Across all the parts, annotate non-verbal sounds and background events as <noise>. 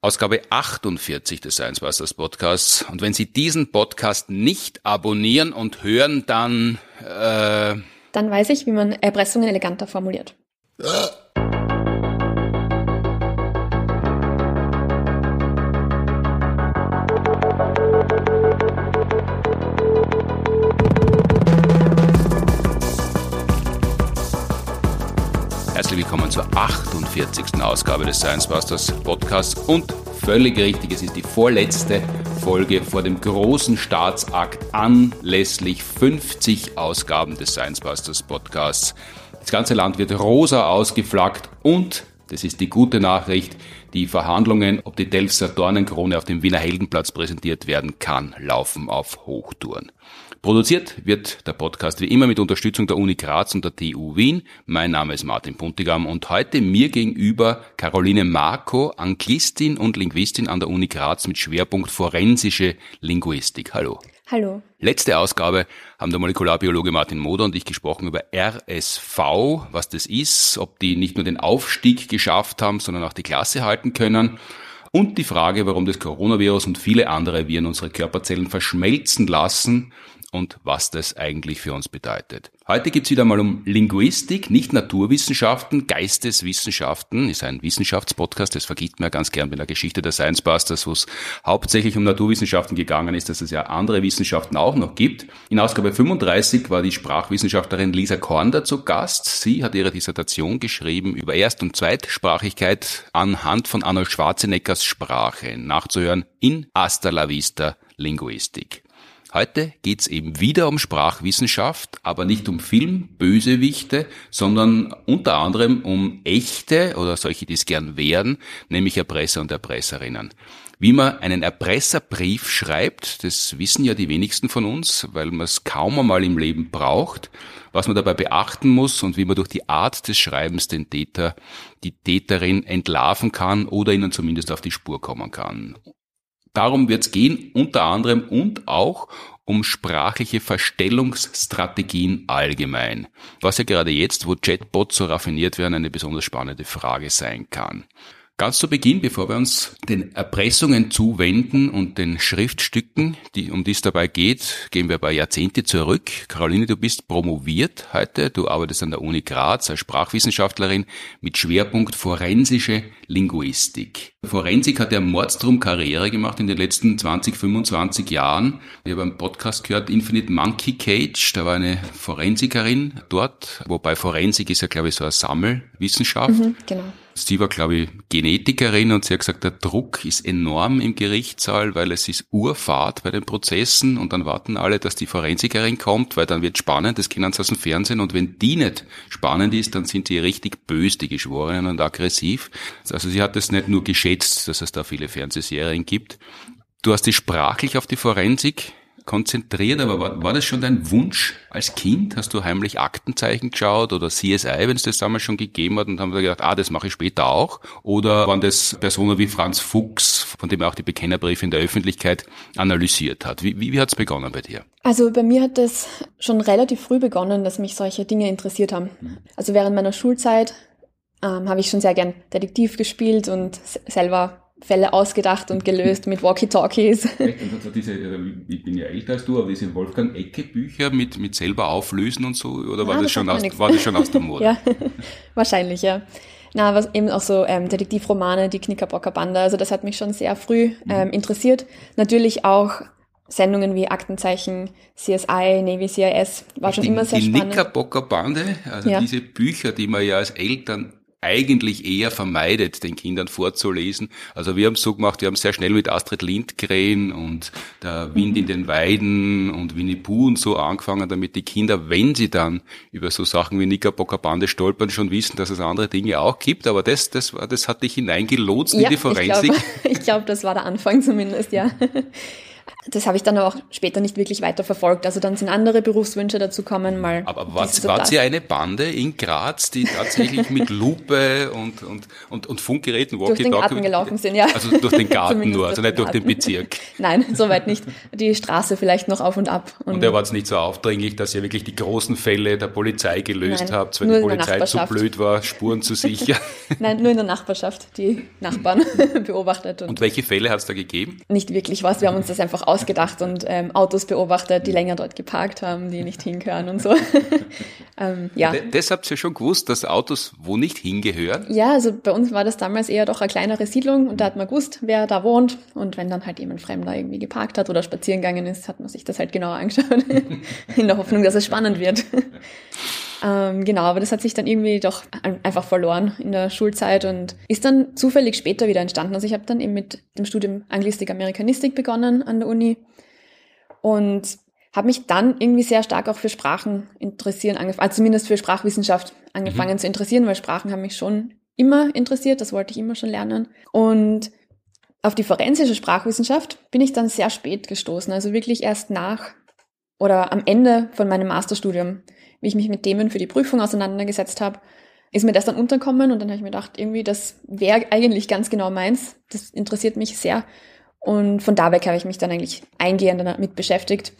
Ausgabe 48 des Science Busters Podcasts. Und wenn Sie diesen Podcast nicht abonnieren und hören, dann... Äh dann weiß ich, wie man Erpressungen eleganter formuliert. <laughs> zur 48. Ausgabe des Science Busters Podcasts und völlig richtig, es ist die vorletzte Folge vor dem großen Staatsakt anlässlich 50 Ausgaben des Science Busters Podcasts. Das ganze Land wird rosa ausgeflaggt und das ist die gute Nachricht. Die Verhandlungen, ob die Delfser Dornenkrone auf dem Wiener Heldenplatz präsentiert werden kann, laufen auf Hochtouren. Produziert wird der Podcast wie immer mit Unterstützung der Uni Graz und der TU Wien. Mein Name ist Martin Puntigam und heute mir gegenüber Caroline Marco, Anglistin und Linguistin an der Uni Graz mit Schwerpunkt forensische Linguistik. Hallo. Hallo. Letzte Ausgabe haben der Molekularbiologe Martin Moder und ich gesprochen über RSV, was das ist, ob die nicht nur den Aufstieg geschafft haben, sondern auch die Klasse halten können und die Frage, warum das Coronavirus und viele andere Viren unsere Körperzellen verschmelzen lassen und was das eigentlich für uns bedeutet. Heute geht's wieder mal um Linguistik, nicht Naturwissenschaften, Geisteswissenschaften, ist ein Wissenschaftspodcast, das vergibt mir ganz gern bei der Geschichte der Science Busters, wo es hauptsächlich um Naturwissenschaften gegangen ist, dass es ja andere Wissenschaften auch noch gibt. In Ausgabe 35 war die Sprachwissenschaftlerin Lisa Korn dazu Gast. Sie hat ihre Dissertation geschrieben über Erst- und Zweitsprachigkeit anhand von Arnold Schwarzeneggers Sprache, nachzuhören in Hasta la Vista Linguistik. Heute geht's eben wieder um Sprachwissenschaft, aber nicht um Film, Bösewichte, sondern unter anderem um echte oder solche, die es gern wären, nämlich Erpresser und Erpresserinnen. Wie man einen Erpresserbrief schreibt, das wissen ja die wenigsten von uns, weil man es kaum einmal im Leben braucht, was man dabei beachten muss und wie man durch die Art des Schreibens den Täter, die Täterin entlarven kann oder ihnen zumindest auf die Spur kommen kann. Darum wird es gehen, unter anderem und auch um sprachliche Verstellungsstrategien allgemein, was ja gerade jetzt, wo Chatbots so raffiniert werden, eine besonders spannende Frage sein kann. Ganz zu Beginn, bevor wir uns den Erpressungen zuwenden und den Schriftstücken, die, um die es dabei geht, gehen wir paar Jahrzehnte zurück. Caroline, du bist promoviert heute. Du arbeitest an der Uni Graz als Sprachwissenschaftlerin mit Schwerpunkt forensische Linguistik. Forensik hat ja Mordstrom Karriere gemacht in den letzten 20, 25 Jahren. Ich habe einen Podcast gehört, Infinite Monkey Cage. Da war eine Forensikerin dort, wobei Forensik ist ja, glaube ich, so eine Sammelwissenschaft. Mhm, genau. Sie war, glaube ich, Genetikerin und sie hat gesagt, der Druck ist enorm im Gerichtssaal, weil es ist Urfahrt bei den Prozessen und dann warten alle, dass die Forensikerin kommt, weil dann wird spannend, das kennen sie aus dem Fernsehen und wenn die nicht spannend ist, dann sind sie richtig böse, die Geschworenen und aggressiv. Also sie hat es nicht nur geschätzt, dass es da viele Fernsehserien gibt. Du hast dich sprachlich auf die Forensik konzentriert, aber war, war das schon dein Wunsch als Kind? Hast du heimlich Aktenzeichen geschaut oder CSI, wenn es das damals schon gegeben hat und haben gedacht, ah, das mache ich später auch? Oder waren das Personen wie Franz Fuchs, von dem er auch die Bekennerbriefe in der Öffentlichkeit analysiert hat? Wie, wie, wie hat es begonnen bei dir? Also bei mir hat das schon relativ früh begonnen, dass mich solche Dinge interessiert haben. Mhm. Also während meiner Schulzeit ähm, habe ich schon sehr gern Detektiv gespielt und selber Fälle ausgedacht und gelöst mit Walkie-Talkies. <laughs> Also diese, äh, ich bin ja älter als du, aber diese Wolfgang-Ecke-Bücher mit, mit selber auflösen und so, oder war, ah, das, das, schon aus, war das schon aus dem Mord? <laughs> ja, <laughs> wahrscheinlich, ja. Na, was eben auch so ähm, Detektivromane, die Knickerbocker Bande, also das hat mich schon sehr früh mhm. ähm, interessiert. Natürlich auch Sendungen wie Aktenzeichen, CSI, Navy CIS, war schon die, immer sehr die spannend. Die Knickerbocker Bande, also ja. diese Bücher, die man ja als Eltern eigentlich eher vermeidet, den Kindern vorzulesen. Also wir haben es so gemacht, wir haben sehr schnell mit Astrid Lindgren und der Wind in den Weiden und Winnie Pooh und so angefangen, damit die Kinder, wenn sie dann über so Sachen wie Knickerbocker Bande stolpern, schon wissen, dass es andere Dinge auch gibt. Aber das, das, war, das hat dich hineingelotst ja, in die Forensik. <laughs> Ich glaube, glaub, das war der Anfang zumindest, ja. Das habe ich dann auch später nicht wirklich weiter verfolgt. Also dann sind andere Berufswünsche dazu kommen, mal. Aber, aber war, war sie eine Bande in Graz, die tatsächlich <laughs> mit Lupe und, und, und, und Funkgeräten Walkie Durch den Garten gelaufen sind, ja. Also durch den <laughs> Garten nur, also nicht durch den Bezirk. <laughs> Nein, soweit nicht. Die Straße vielleicht noch auf und ab. Und, und er war es nicht so aufdringlich, dass ihr wirklich die großen Fälle der Polizei gelöst Nein, habt, weil die Polizei zu blöd war, Spuren zu sichern. Nein, nur in der Nachbarschaft, die Nachbarn beobachtet. Und, und welche Fälle hat es da gegeben? Nicht wirklich was. Wir haben uns das einfach aus ausgedacht und ähm, Autos beobachtet, die länger dort geparkt haben, die nicht hingehören und so. <laughs> ähm, ja. D das habt ihr schon gewusst, dass Autos wo nicht hingehören? Ja, also bei uns war das damals eher doch eine kleinere Siedlung und da hat man gewusst, wer da wohnt und wenn dann halt jemand Fremder irgendwie geparkt hat oder spazieren gegangen ist, hat man sich das halt genauer <laughs> angeschaut, in der Hoffnung, dass es spannend wird. <laughs> Ähm, genau, aber das hat sich dann irgendwie doch einfach verloren in der Schulzeit und ist dann zufällig später wieder entstanden. Also ich habe dann eben mit dem Studium Anglistik, Amerikanistik begonnen an der Uni und habe mich dann irgendwie sehr stark auch für Sprachen interessieren angefangen, also zumindest für Sprachwissenschaft angefangen mhm. zu interessieren, weil Sprachen haben mich schon immer interessiert, das wollte ich immer schon lernen. Und auf die forensische Sprachwissenschaft bin ich dann sehr spät gestoßen, also wirklich erst nach oder am Ende von meinem Masterstudium wie ich mich mit Themen für die Prüfung auseinandergesetzt habe, ist mir das dann unterkommen und dann habe ich mir gedacht, irgendwie, das wäre eigentlich ganz genau meins. Das interessiert mich sehr. Und von da weg habe ich mich dann eigentlich eingehend damit beschäftigt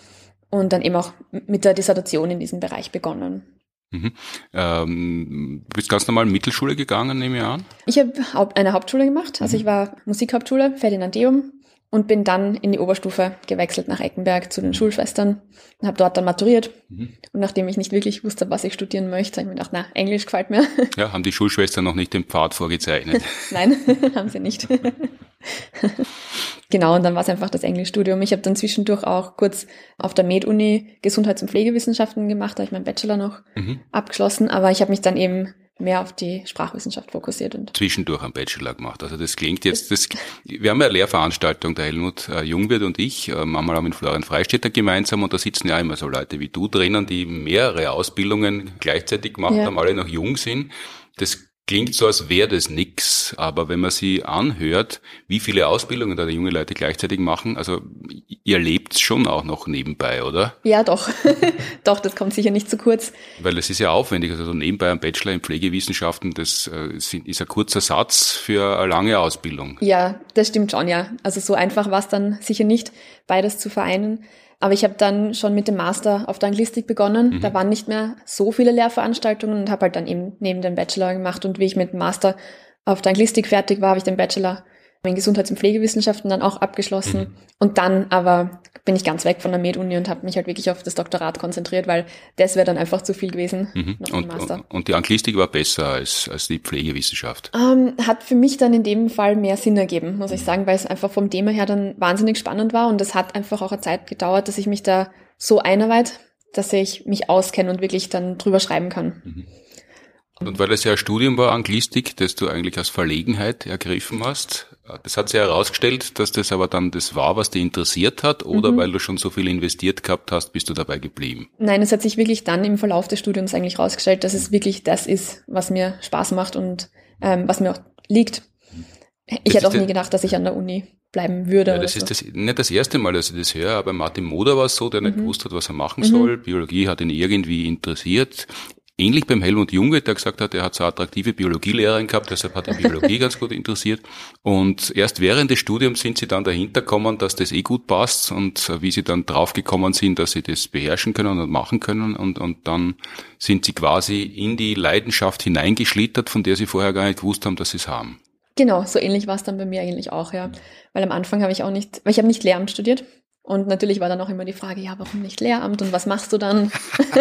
und dann eben auch mit der Dissertation in diesem Bereich begonnen. Mhm. Ähm, du bist ganz normal Mittelschule gegangen, nehme ich an? Ich habe eine Hauptschule gemacht. Also mhm. ich war Musikhauptschule, Ferdinandeum und bin dann in die Oberstufe gewechselt nach Eckenberg zu den Schulschwestern und habe dort dann maturiert. Mhm. Und nachdem ich nicht wirklich wusste, was ich studieren möchte, habe ich mir gedacht, na, Englisch gefällt mir. <laughs> Ja, haben die Schulschwestern noch nicht den Pfad vorgezeichnet? <laughs> Nein, <laughs> haben sie nicht. genau, und dann war es einfach das Englischstudium. Ich habe dann zwischendurch auch kurz auf der Med-Uni Gesundheits- und Pflegewissenschaften gemacht, da habe ich meinen Bachelor noch mhm. abgeschlossen, aber ich habe mich dann eben mehr auf die Sprachwissenschaft fokussiert. Und Zwischendurch am Bachelor gemacht. Also das klingt jetzt, das, wir haben ja eine Lehrveranstaltung, der Helmut äh, Jungwirth und ich, äh, manchmal auch mit Florian Freistetter gemeinsam und da sitzen ja immer so Leute wie du drinnen, die mehrere Ausbildungen gleichzeitig gemacht ja. haben, alle noch jung sind. Das Klingt so, als wäre das nix, aber wenn man sie anhört, wie viele Ausbildungen da die junge Leute gleichzeitig machen, also ihr lebt's schon auch noch nebenbei, oder? Ja, doch. <laughs> doch, das kommt sicher nicht zu kurz. Weil es ist ja aufwendig, also nebenbei ein Bachelor in Pflegewissenschaften, das äh, ist ein kurzer Satz für eine lange Ausbildung. Ja, das stimmt schon, ja. Also so einfach war es dann sicher nicht, beides zu vereinen. Aber ich habe dann schon mit dem Master auf der Anglistik begonnen. Mhm. Da waren nicht mehr so viele Lehrveranstaltungen und habe halt dann eben neben dem Bachelor gemacht. Und wie ich mit dem Master auf der Anglistik fertig war, habe ich den Bachelor in Gesundheits- und Pflegewissenschaften dann auch abgeschlossen. Mhm. Und dann aber bin ich ganz weg von der Med-Uni und habe mich halt wirklich auf das Doktorat konzentriert, weil das wäre dann einfach zu viel gewesen. Mhm. Und, und, die Anglistik war besser als, als die Pflegewissenschaft? Ähm, hat für mich dann in dem Fall mehr Sinn ergeben, muss ich sagen, weil es einfach vom Thema her dann wahnsinnig spannend war und es hat einfach auch eine Zeit gedauert, dass ich mich da so einarbeite, dass ich mich auskenne und wirklich dann drüber schreiben kann. Mhm. Und weil das ja ein Studium war, Anglistik, das du eigentlich aus Verlegenheit ergriffen hast, das hat sich herausgestellt, dass das aber dann das war, was dich interessiert hat, oder mhm. weil du schon so viel investiert gehabt hast, bist du dabei geblieben? Nein, es hat sich wirklich dann im Verlauf des Studiums eigentlich herausgestellt, dass es wirklich das ist, was mir Spaß macht und ähm, was mir auch liegt. Ich das hätte auch nie gedacht, dass ich an der Uni bleiben würde. Ja, das ist das, nicht das erste Mal, dass ich das höre, aber Martin Moder war es so, der mhm. nicht gewusst hat, was er machen mhm. soll. Biologie hat ihn irgendwie interessiert. Ähnlich beim Helmut Junge, der gesagt hat, er hat so attraktive Biologielehrerin gehabt, deshalb hat er Biologie <laughs> ganz gut interessiert. Und erst während des Studiums sind sie dann dahinter gekommen, dass das eh gut passt und wie sie dann draufgekommen sind, dass sie das beherrschen können und machen können. Und, und dann sind sie quasi in die Leidenschaft hineingeschlittert, von der sie vorher gar nicht gewusst haben, dass sie es haben. Genau, so ähnlich war es dann bei mir eigentlich auch, ja. Weil am Anfang habe ich auch nicht, weil ich habe nicht Lehramt studiert, und natürlich war dann auch immer die Frage, ja, warum nicht Lehramt und was machst du dann?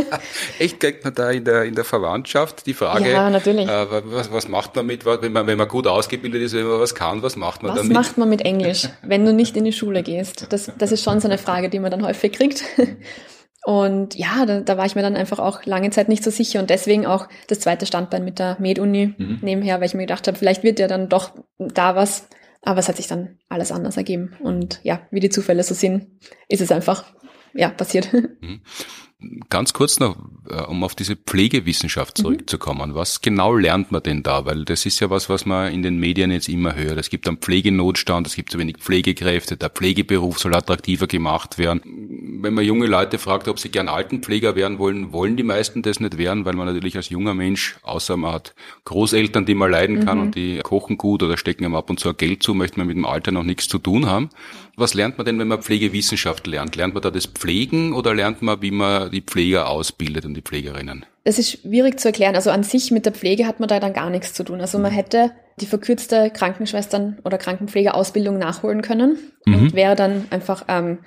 <laughs> Echt kriegt man da in der, in der Verwandtschaft die Frage, ja, natürlich. Äh, was, was macht man mit, wenn man, wenn man gut ausgebildet ist, wenn man was kann, was macht man was damit? Was macht man mit Englisch, <laughs> wenn du nicht in die Schule gehst? Das, das ist schon so eine Frage, die man dann häufig kriegt. <laughs> Und ja, da, da war ich mir dann einfach auch lange Zeit nicht so sicher und deswegen auch das zweite Standbein mit der Med-Uni mhm. nebenher, weil ich mir gedacht habe, vielleicht wird ja dann doch da was aber es hat sich dann alles anders ergeben. Und ja, wie die Zufälle so sind, ist es einfach, ja, passiert. Ganz kurz noch, äh, um auf diese Pflegewissenschaft mhm. zurückzukommen. Mhm. Was genau lernt man denn da? Weil das ist ja was, was man in den Medien jetzt immer hört. Es gibt einen Pflegenotstand, es gibt zu wenig Pflegekräfte, der Pflegeberuf soll attraktiver gemacht werden. Wenn man junge Leute fragt, ob sie gern Altenpfleger werden wollen, wollen die meisten das nicht werden, weil man natürlich als junger Mensch, außer man hat Großeltern, die man leiden kann mhm. und die kochen gut oder stecken einem ab und zu Geld zu, möchte man mit dem Alter noch nichts zu tun haben. Was lernt man denn, wenn man Pflegewissenschaft lernt? Lernt man da das Pflegen oder lernt man, wie man die Pfleger ausbildet und die Pflegerinnen? Das ist schwierig zu erklären. Also an sich mit der Pflege hat man da dann gar nichts zu tun. Also man hätte die verkürzte Krankenschwestern- oder Krankenpflegeausbildung nachholen können mhm. und wäre dann einfach ähm,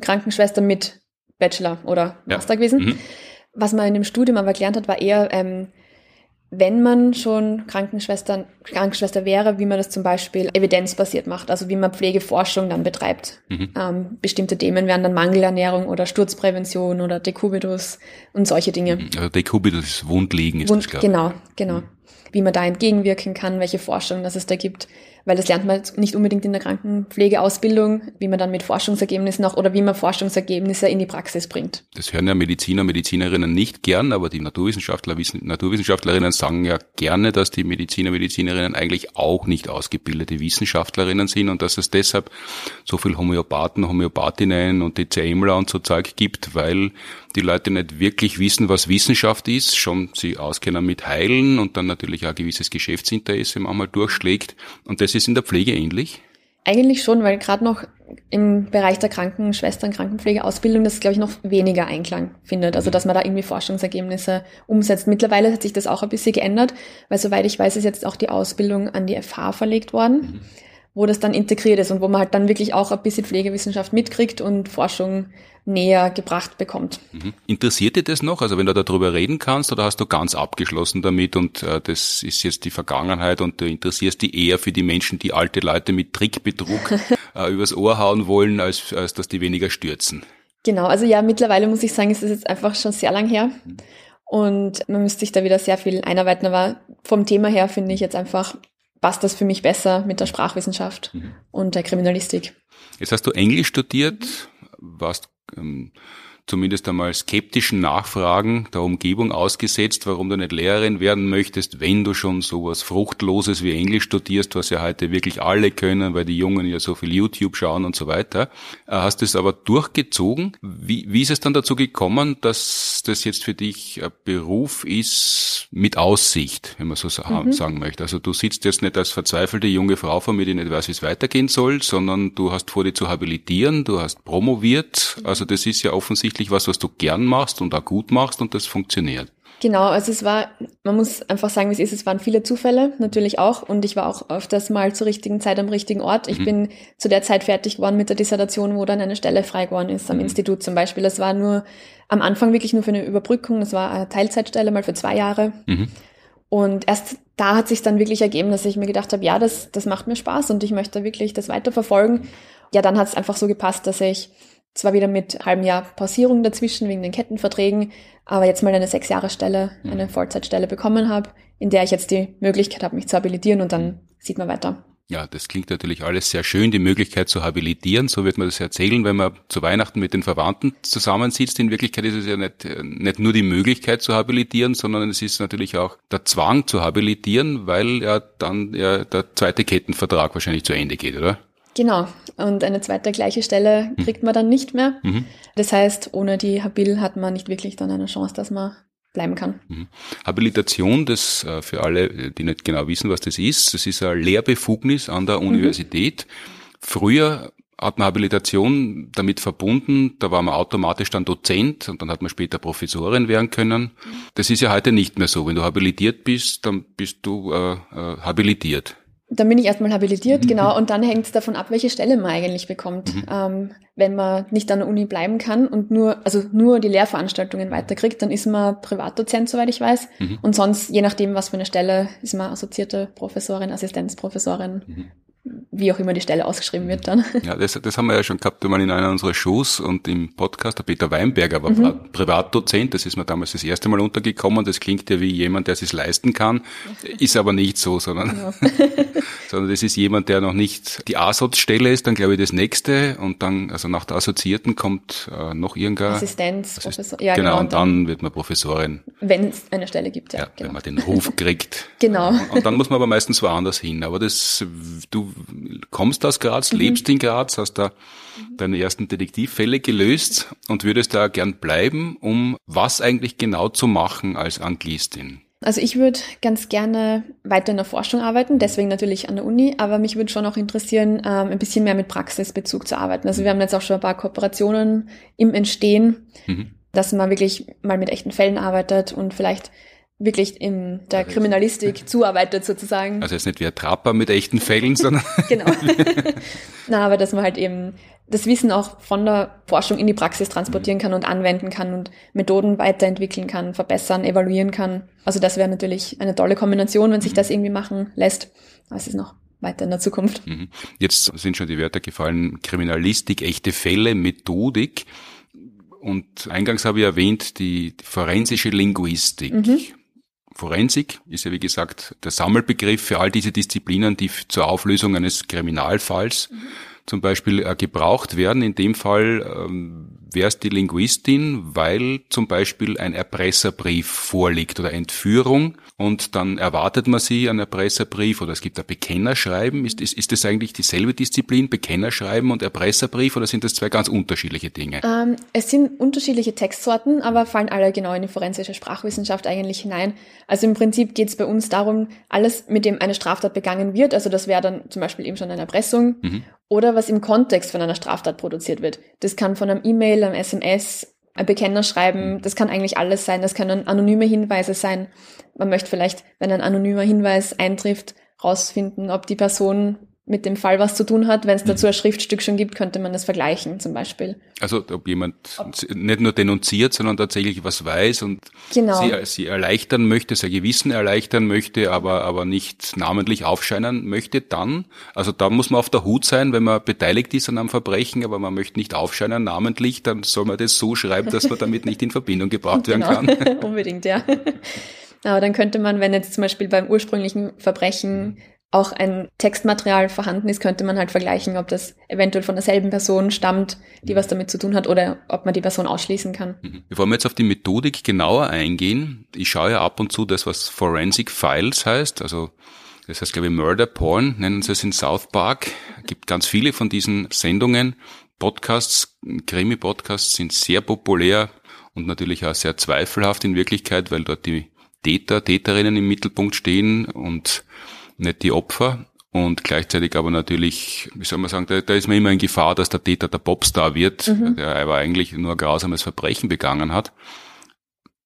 Krankenschwester mit Bachelor oder Master ja. gewesen. Mhm. Was man in dem Studium aber gelernt hat, war eher ähm, wenn man schon Krankenschwestern, Krankenschwester wäre, wie man das zum Beispiel evidenzbasiert macht, also wie man Pflegeforschung dann betreibt. Mhm. Ähm, bestimmte Themen wären dann Mangelernährung oder Sturzprävention oder Dekubitus und solche Dinge. Mhm. Also Dekubitus ist Wundliegen, ist Wund, das klar. Genau, genau. Mhm. Wie man da entgegenwirken kann, welche Forschung das es da gibt weil das lernt man nicht unbedingt in der Krankenpflegeausbildung, wie man dann mit Forschungsergebnissen auch oder wie man Forschungsergebnisse in die Praxis bringt. Das hören ja Mediziner, Medizinerinnen nicht gern, aber die Naturwissenschaftler, Naturwissenschaftlerinnen sagen ja gerne, dass die Mediziner, Medizinerinnen eigentlich auch nicht ausgebildete Wissenschaftlerinnen sind und dass es deshalb so viel Homöopathen, Homöopathinnen und DCMler und so Zeug gibt, weil die Leute nicht wirklich wissen, was Wissenschaft ist, schon sie auskennen mit Heilen und dann natürlich auch ein gewisses Geschäftsinteresse manchmal durchschlägt. Und das ist in der Pflege ähnlich? Eigentlich schon, weil gerade noch im Bereich der Krankenschwestern, Krankenpflegeausbildung das, glaube ich, noch weniger Einklang findet. Also, dass man da irgendwie Forschungsergebnisse umsetzt. Mittlerweile hat sich das auch ein bisschen geändert, weil soweit ich weiß, ist jetzt auch die Ausbildung an die FH verlegt worden. Mhm wo das dann integriert ist und wo man halt dann wirklich auch ein bisschen Pflegewissenschaft mitkriegt und Forschung näher gebracht bekommt. Mhm. Interessiert dir das noch? Also wenn du darüber reden kannst oder hast du ganz abgeschlossen damit und äh, das ist jetzt die Vergangenheit und du interessierst dich eher für die Menschen, die alte Leute mit Trickbetrug <laughs> äh, übers Ohr hauen wollen, als, als dass die weniger stürzen? Genau, also ja, mittlerweile muss ich sagen, ist das jetzt einfach schon sehr lang her. Und man müsste sich da wieder sehr viel einarbeiten. Aber vom Thema her finde ich jetzt einfach passt das für mich besser mit der Sprachwissenschaft mhm. und der Kriminalistik. Jetzt hast du Englisch studiert, warst ähm, zumindest einmal skeptischen Nachfragen der Umgebung ausgesetzt, warum du nicht Lehrerin werden möchtest, wenn du schon sowas Fruchtloses wie Englisch studierst, was ja heute wirklich alle können, weil die Jungen ja so viel YouTube schauen und so weiter. Äh, hast es aber durchgezogen. Wie, wie ist es dann dazu gekommen, dass das jetzt für dich ein Beruf ist mit Aussicht, wenn man so mhm. sagen möchte? Also du sitzt jetzt nicht als verzweifelte junge Frau vor mir, die nicht weiß, wie es weitergehen soll, sondern du hast vor, dich zu habilitieren, du hast promoviert. Also das ist ja offensichtlich offensichtlich was, was du gern machst und auch gut machst und das funktioniert. Genau, also es war, man muss einfach sagen, wie es ist, es waren viele Zufälle, natürlich auch, und ich war auch öfters mal zur richtigen Zeit am richtigen Ort. Ich mhm. bin zu der Zeit fertig geworden mit der Dissertation, wo dann eine Stelle frei geworden ist, am mhm. Institut zum Beispiel. Das war nur am Anfang wirklich nur für eine Überbrückung, das war eine Teilzeitstelle, mal für zwei Jahre. Mhm. Und erst da hat sich dann wirklich ergeben, dass ich mir gedacht habe, ja, das, das macht mir Spaß und ich möchte wirklich das weiterverfolgen. Ja, dann hat es einfach so gepasst, dass ich zwar wieder mit halbem Jahr Pausierung dazwischen wegen den Kettenverträgen, aber jetzt mal eine sechs Jahre Stelle, mhm. eine Vollzeitstelle bekommen habe, in der ich jetzt die Möglichkeit habe, mich zu habilitieren und dann sieht man weiter. Ja, das klingt natürlich alles sehr schön, die Möglichkeit zu habilitieren. So wird man das erzählen, wenn man zu Weihnachten mit den Verwandten zusammensitzt. In Wirklichkeit ist es ja nicht, nicht nur die Möglichkeit zu habilitieren, sondern es ist natürlich auch der Zwang zu habilitieren, weil ja dann ja der zweite Kettenvertrag wahrscheinlich zu Ende geht, oder? Genau. Und eine zweite gleiche Stelle hm. kriegt man dann nicht mehr. Mhm. Das heißt, ohne die Habil hat man nicht wirklich dann eine Chance, dass man bleiben kann. Mhm. Habilitation, das äh, für alle, die nicht genau wissen, was das ist, das ist eine Lehrbefugnis an der mhm. Universität. Früher hat man Habilitation damit verbunden, da war man automatisch dann Dozent und dann hat man später Professorin werden können. Das ist ja heute nicht mehr so. Wenn du habilitiert bist, dann bist du äh, äh, habilitiert. Dann bin ich erstmal habilitiert, mhm. genau, und dann hängt es davon ab, welche Stelle man eigentlich bekommt. Mhm. Ähm, wenn man nicht an der Uni bleiben kann und nur, also nur die Lehrveranstaltungen weiterkriegt, dann ist man Privatdozent, soweit ich weiß. Mhm. Und sonst, je nachdem, was für eine Stelle, ist man assoziierte Professorin, Assistenzprofessorin. Wie auch immer die Stelle ausgeschrieben wird dann. Ja, das, das haben wir ja schon gehabt, mal in einer unserer Shows und im Podcast, der Peter Weinberger war mhm. Privatdozent, das ist mir damals das erste Mal untergekommen, das klingt ja wie jemand, der es leisten kann, <laughs> ist aber nicht so, sondern, ja. <laughs> sondern das ist jemand, der noch nicht die ASOZ-Stelle ist, dann glaube ich das nächste und dann, also nach der Assoziierten kommt äh, noch irgendein Assistenz, Professor, ja genau, genau und dann, dann, wird man Professorin. Wenn es eine Stelle gibt, ja. ja genau. Wenn man den Ruf kriegt. <laughs> genau. Und dann muss man aber meistens woanders hin, aber das, du kommst aus Graz, mhm. lebst in Graz, hast da deine ersten Detektivfälle gelöst und würdest da gern bleiben, um was eigentlich genau zu machen als Anglistin? Also ich würde ganz gerne weiter in der Forschung arbeiten, deswegen natürlich an der Uni, aber mich würde schon auch interessieren, ähm, ein bisschen mehr mit Praxisbezug zu arbeiten. Also wir haben jetzt auch schon ein paar Kooperationen im Entstehen, mhm. dass man wirklich mal mit echten Fällen arbeitet und vielleicht wirklich in der also Kriminalistik zuarbeitet sozusagen. Also jetzt nicht wie ein Trapper mit echten Fällen, <laughs> sondern... genau. <laughs> <laughs> Na, aber dass man halt eben das Wissen auch von der Forschung in die Praxis transportieren kann und anwenden kann und Methoden weiterentwickeln kann, verbessern, evaluieren kann. Also das wäre natürlich eine tolle Kombination, wenn sich das irgendwie machen lässt. Aber es ist noch weiter in der Zukunft. Mhm. Jetzt sind schon die Wörter gefallen, Kriminalistik, echte Fälle, Methodik. Und eingangs habe ich erwähnt, die forensische Linguistik. Forensik ist ja wie gesagt der Sammelbegriff für all diese Disziplinen, die zur Auflösung eines Kriminalfalls mhm. zum Beispiel äh, gebraucht werden. In dem Fall ähm, wäre es die Linguistin, weil zum Beispiel ein Erpresserbrief vorliegt oder Entführung und dann erwartet man sie an Erpresserbrief oder es gibt ein Bekennerschreiben. Ist, ist, ist das eigentlich dieselbe Disziplin, Bekennerschreiben und Erpresserbrief oder sind das zwei ganz unterschiedliche Dinge? Ähm, es sind unterschiedliche Textsorten, aber fallen alle genau in die forensische Sprachwissenschaft eigentlich hinein. Also im Prinzip geht es bei uns darum, alles, mit dem eine Straftat begangen wird, also das wäre dann zum Beispiel eben schon eine Erpressung, mhm. oder was im Kontext von einer Straftat produziert wird. Das kann von einem E-Mail, einem SMS, ein Bekenner schreiben, mhm. das kann eigentlich alles sein, das können anonyme Hinweise sein man möchte vielleicht, wenn ein anonymer Hinweis eintrifft, rausfinden, ob die Person mit dem Fall was zu tun hat. Wenn es dazu mhm. ein Schriftstück schon gibt, könnte man das vergleichen zum Beispiel. Also ob jemand nicht nur denunziert, sondern tatsächlich was weiß und genau. sie, sie erleichtern möchte, sein Gewissen erleichtern möchte, aber, aber nicht namentlich aufscheinen möchte, dann, also da muss man auf der Hut sein, wenn man beteiligt ist an einem Verbrechen, aber man möchte nicht aufscheinen namentlich, dann soll man das so schreiben, dass man damit nicht in Verbindung gebracht genau. werden kann. <laughs> Unbedingt, ja. Aber dann könnte man, wenn jetzt zum Beispiel beim ursprünglichen Verbrechen auch ein Textmaterial vorhanden ist, könnte man halt vergleichen, ob das eventuell von derselben Person stammt, die was damit zu tun hat, oder ob man die Person ausschließen kann. Mhm. Bevor wir jetzt auf die Methodik genauer eingehen, ich schaue ja ab und zu das, was Forensic Files heißt, also das heißt, glaube ich, Murder Porn, nennen sie es in South Park. Es gibt ganz viele von diesen Sendungen. Podcasts, Krimi-Podcasts sind sehr populär und natürlich auch sehr zweifelhaft in Wirklichkeit, weil dort die Täter, Täterinnen im Mittelpunkt stehen und nicht die Opfer. Und gleichzeitig aber natürlich, wie soll man sagen, da, da ist man immer in Gefahr, dass der Täter der Popstar wird, mhm. der aber eigentlich nur ein grausames Verbrechen begangen hat.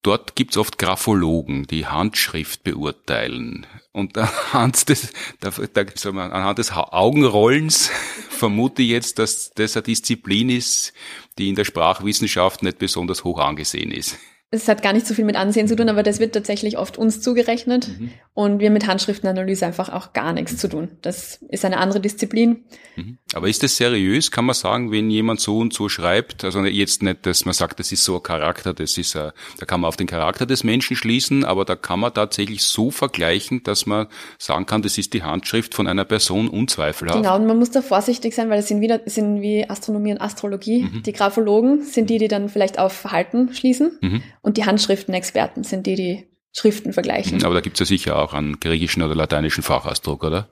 Dort gibt's oft Graphologen, die Handschrift beurteilen. Und <laughs> anhand des, da, da, sagen wir, anhand des Augenrollens <laughs> vermute ich jetzt, dass das eine Disziplin ist, die in der Sprachwissenschaft nicht besonders hoch angesehen ist es hat gar nicht so viel mit Ansehen zu tun, aber das wird tatsächlich oft uns zugerechnet mhm. und wir mit Handschriftenanalyse einfach auch gar nichts zu tun. Das ist eine andere Disziplin. Mhm. Aber ist das seriös? Kann man sagen, wenn jemand so und so schreibt, also jetzt nicht, dass man sagt, das ist so ein Charakter, das ist, ein, da kann man auf den Charakter des Menschen schließen, aber da kann man tatsächlich so vergleichen, dass man sagen kann, das ist die Handschrift von einer Person unzweifelhaft. Genau, und man muss da vorsichtig sein, weil es sind wieder, sind wie Astronomie und Astrologie. Mhm. Die Graphologen sind die, die dann vielleicht auf Verhalten schließen. Und die Handschriftenexperten sind die, die Schriften vergleichen. Aber da gibt es ja sicher auch einen griechischen oder lateinischen Fachausdruck, oder?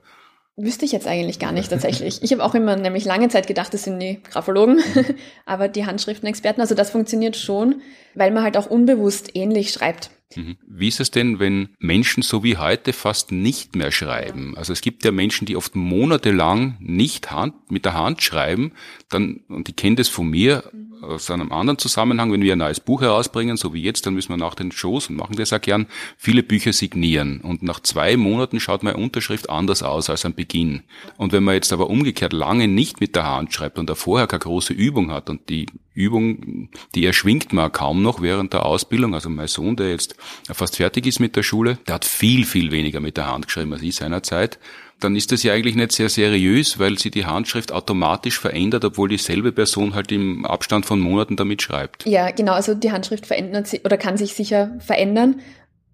Wüsste ich jetzt eigentlich gar nicht tatsächlich. Ich habe auch immer nämlich lange Zeit gedacht, das sind die Graphologen, mhm. <laughs> aber die Handschriftenexperten, also das funktioniert schon, weil man halt auch unbewusst ähnlich schreibt. Mhm. Wie ist es denn, wenn Menschen so wie heute fast nicht mehr schreiben? Also es gibt ja Menschen, die oft monatelang nicht Hand, mit der Hand schreiben, dann, und die kennen das von mir, mhm aus einem anderen Zusammenhang, wenn wir ein neues Buch herausbringen, so wie jetzt, dann müssen wir nach den Shows und machen das auch gern, viele Bücher signieren. Und nach zwei Monaten schaut meine Unterschrift anders aus als am Beginn. Und wenn man jetzt aber umgekehrt lange nicht mit der Hand schreibt und da vorher keine große Übung hat und die Übung, die erschwingt man kaum noch während der Ausbildung. Also mein Sohn, der jetzt fast fertig ist mit der Schule, der hat viel, viel weniger mit der Hand geschrieben als ich seinerzeit dann ist das ja eigentlich nicht sehr seriös, weil sie die Handschrift automatisch verändert, obwohl dieselbe Person halt im Abstand von Monaten damit schreibt. Ja, genau. Also die Handschrift verändert sich oder kann sich sicher verändern.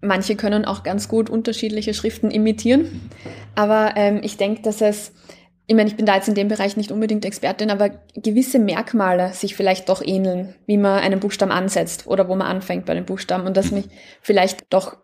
Manche können auch ganz gut unterschiedliche Schriften imitieren. Aber ähm, ich denke, dass es, ich meine, ich bin da jetzt in dem Bereich nicht unbedingt Expertin, aber gewisse Merkmale sich vielleicht doch ähneln, wie man einen Buchstaben ansetzt oder wo man anfängt bei den Buchstaben und dass mich vielleicht doch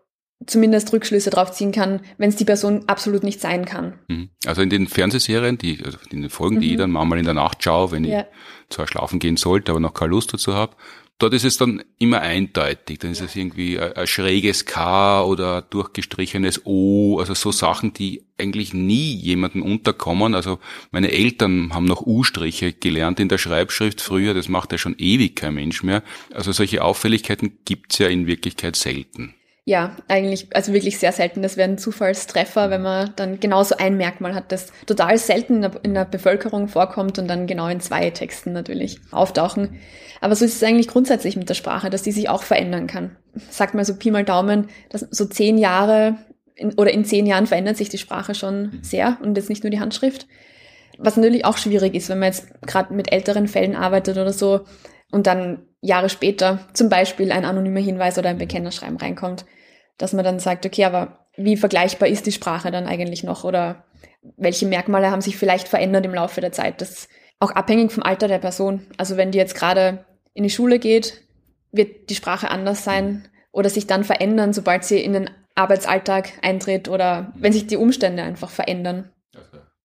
zumindest Rückschlüsse drauf ziehen kann, wenn es die Person absolut nicht sein kann. Mhm. Also in den Fernsehserien, die, also in den Folgen, die mhm. ich dann manchmal in der Nacht schaue, wenn ja. ich zwar schlafen gehen sollte, aber noch keine Lust dazu habe, dort ist es dann immer eindeutig. Dann ist es irgendwie ein, ein schräges K oder durchgestrichenes O, also so Sachen, die eigentlich nie jemanden unterkommen. Also meine Eltern haben noch U-Striche gelernt in der Schreibschrift früher, das macht ja schon ewig kein Mensch mehr. Also solche Auffälligkeiten gibt's ja in Wirklichkeit selten. Ja, eigentlich, also wirklich sehr selten. Das wäre ein Zufallstreffer, wenn man dann genauso ein Merkmal hat, das total selten in der Bevölkerung vorkommt und dann genau in zwei Texten natürlich auftauchen. Aber so ist es eigentlich grundsätzlich mit der Sprache, dass die sich auch verändern kann. Sagt mal so Pi mal Daumen, dass so zehn Jahre in, oder in zehn Jahren verändert sich die Sprache schon sehr und jetzt nicht nur die Handschrift. Was natürlich auch schwierig ist, wenn man jetzt gerade mit älteren Fällen arbeitet oder so, und dann Jahre später zum Beispiel ein anonymer Hinweis oder ein Bekennerschreiben reinkommt, dass man dann sagt, okay, aber wie vergleichbar ist die Sprache dann eigentlich noch oder welche Merkmale haben sich vielleicht verändert im Laufe der Zeit? Das ist auch abhängig vom Alter der Person. Also wenn die jetzt gerade in die Schule geht, wird die Sprache anders sein oder sich dann verändern, sobald sie in den Arbeitsalltag eintritt oder wenn sich die Umstände einfach verändern.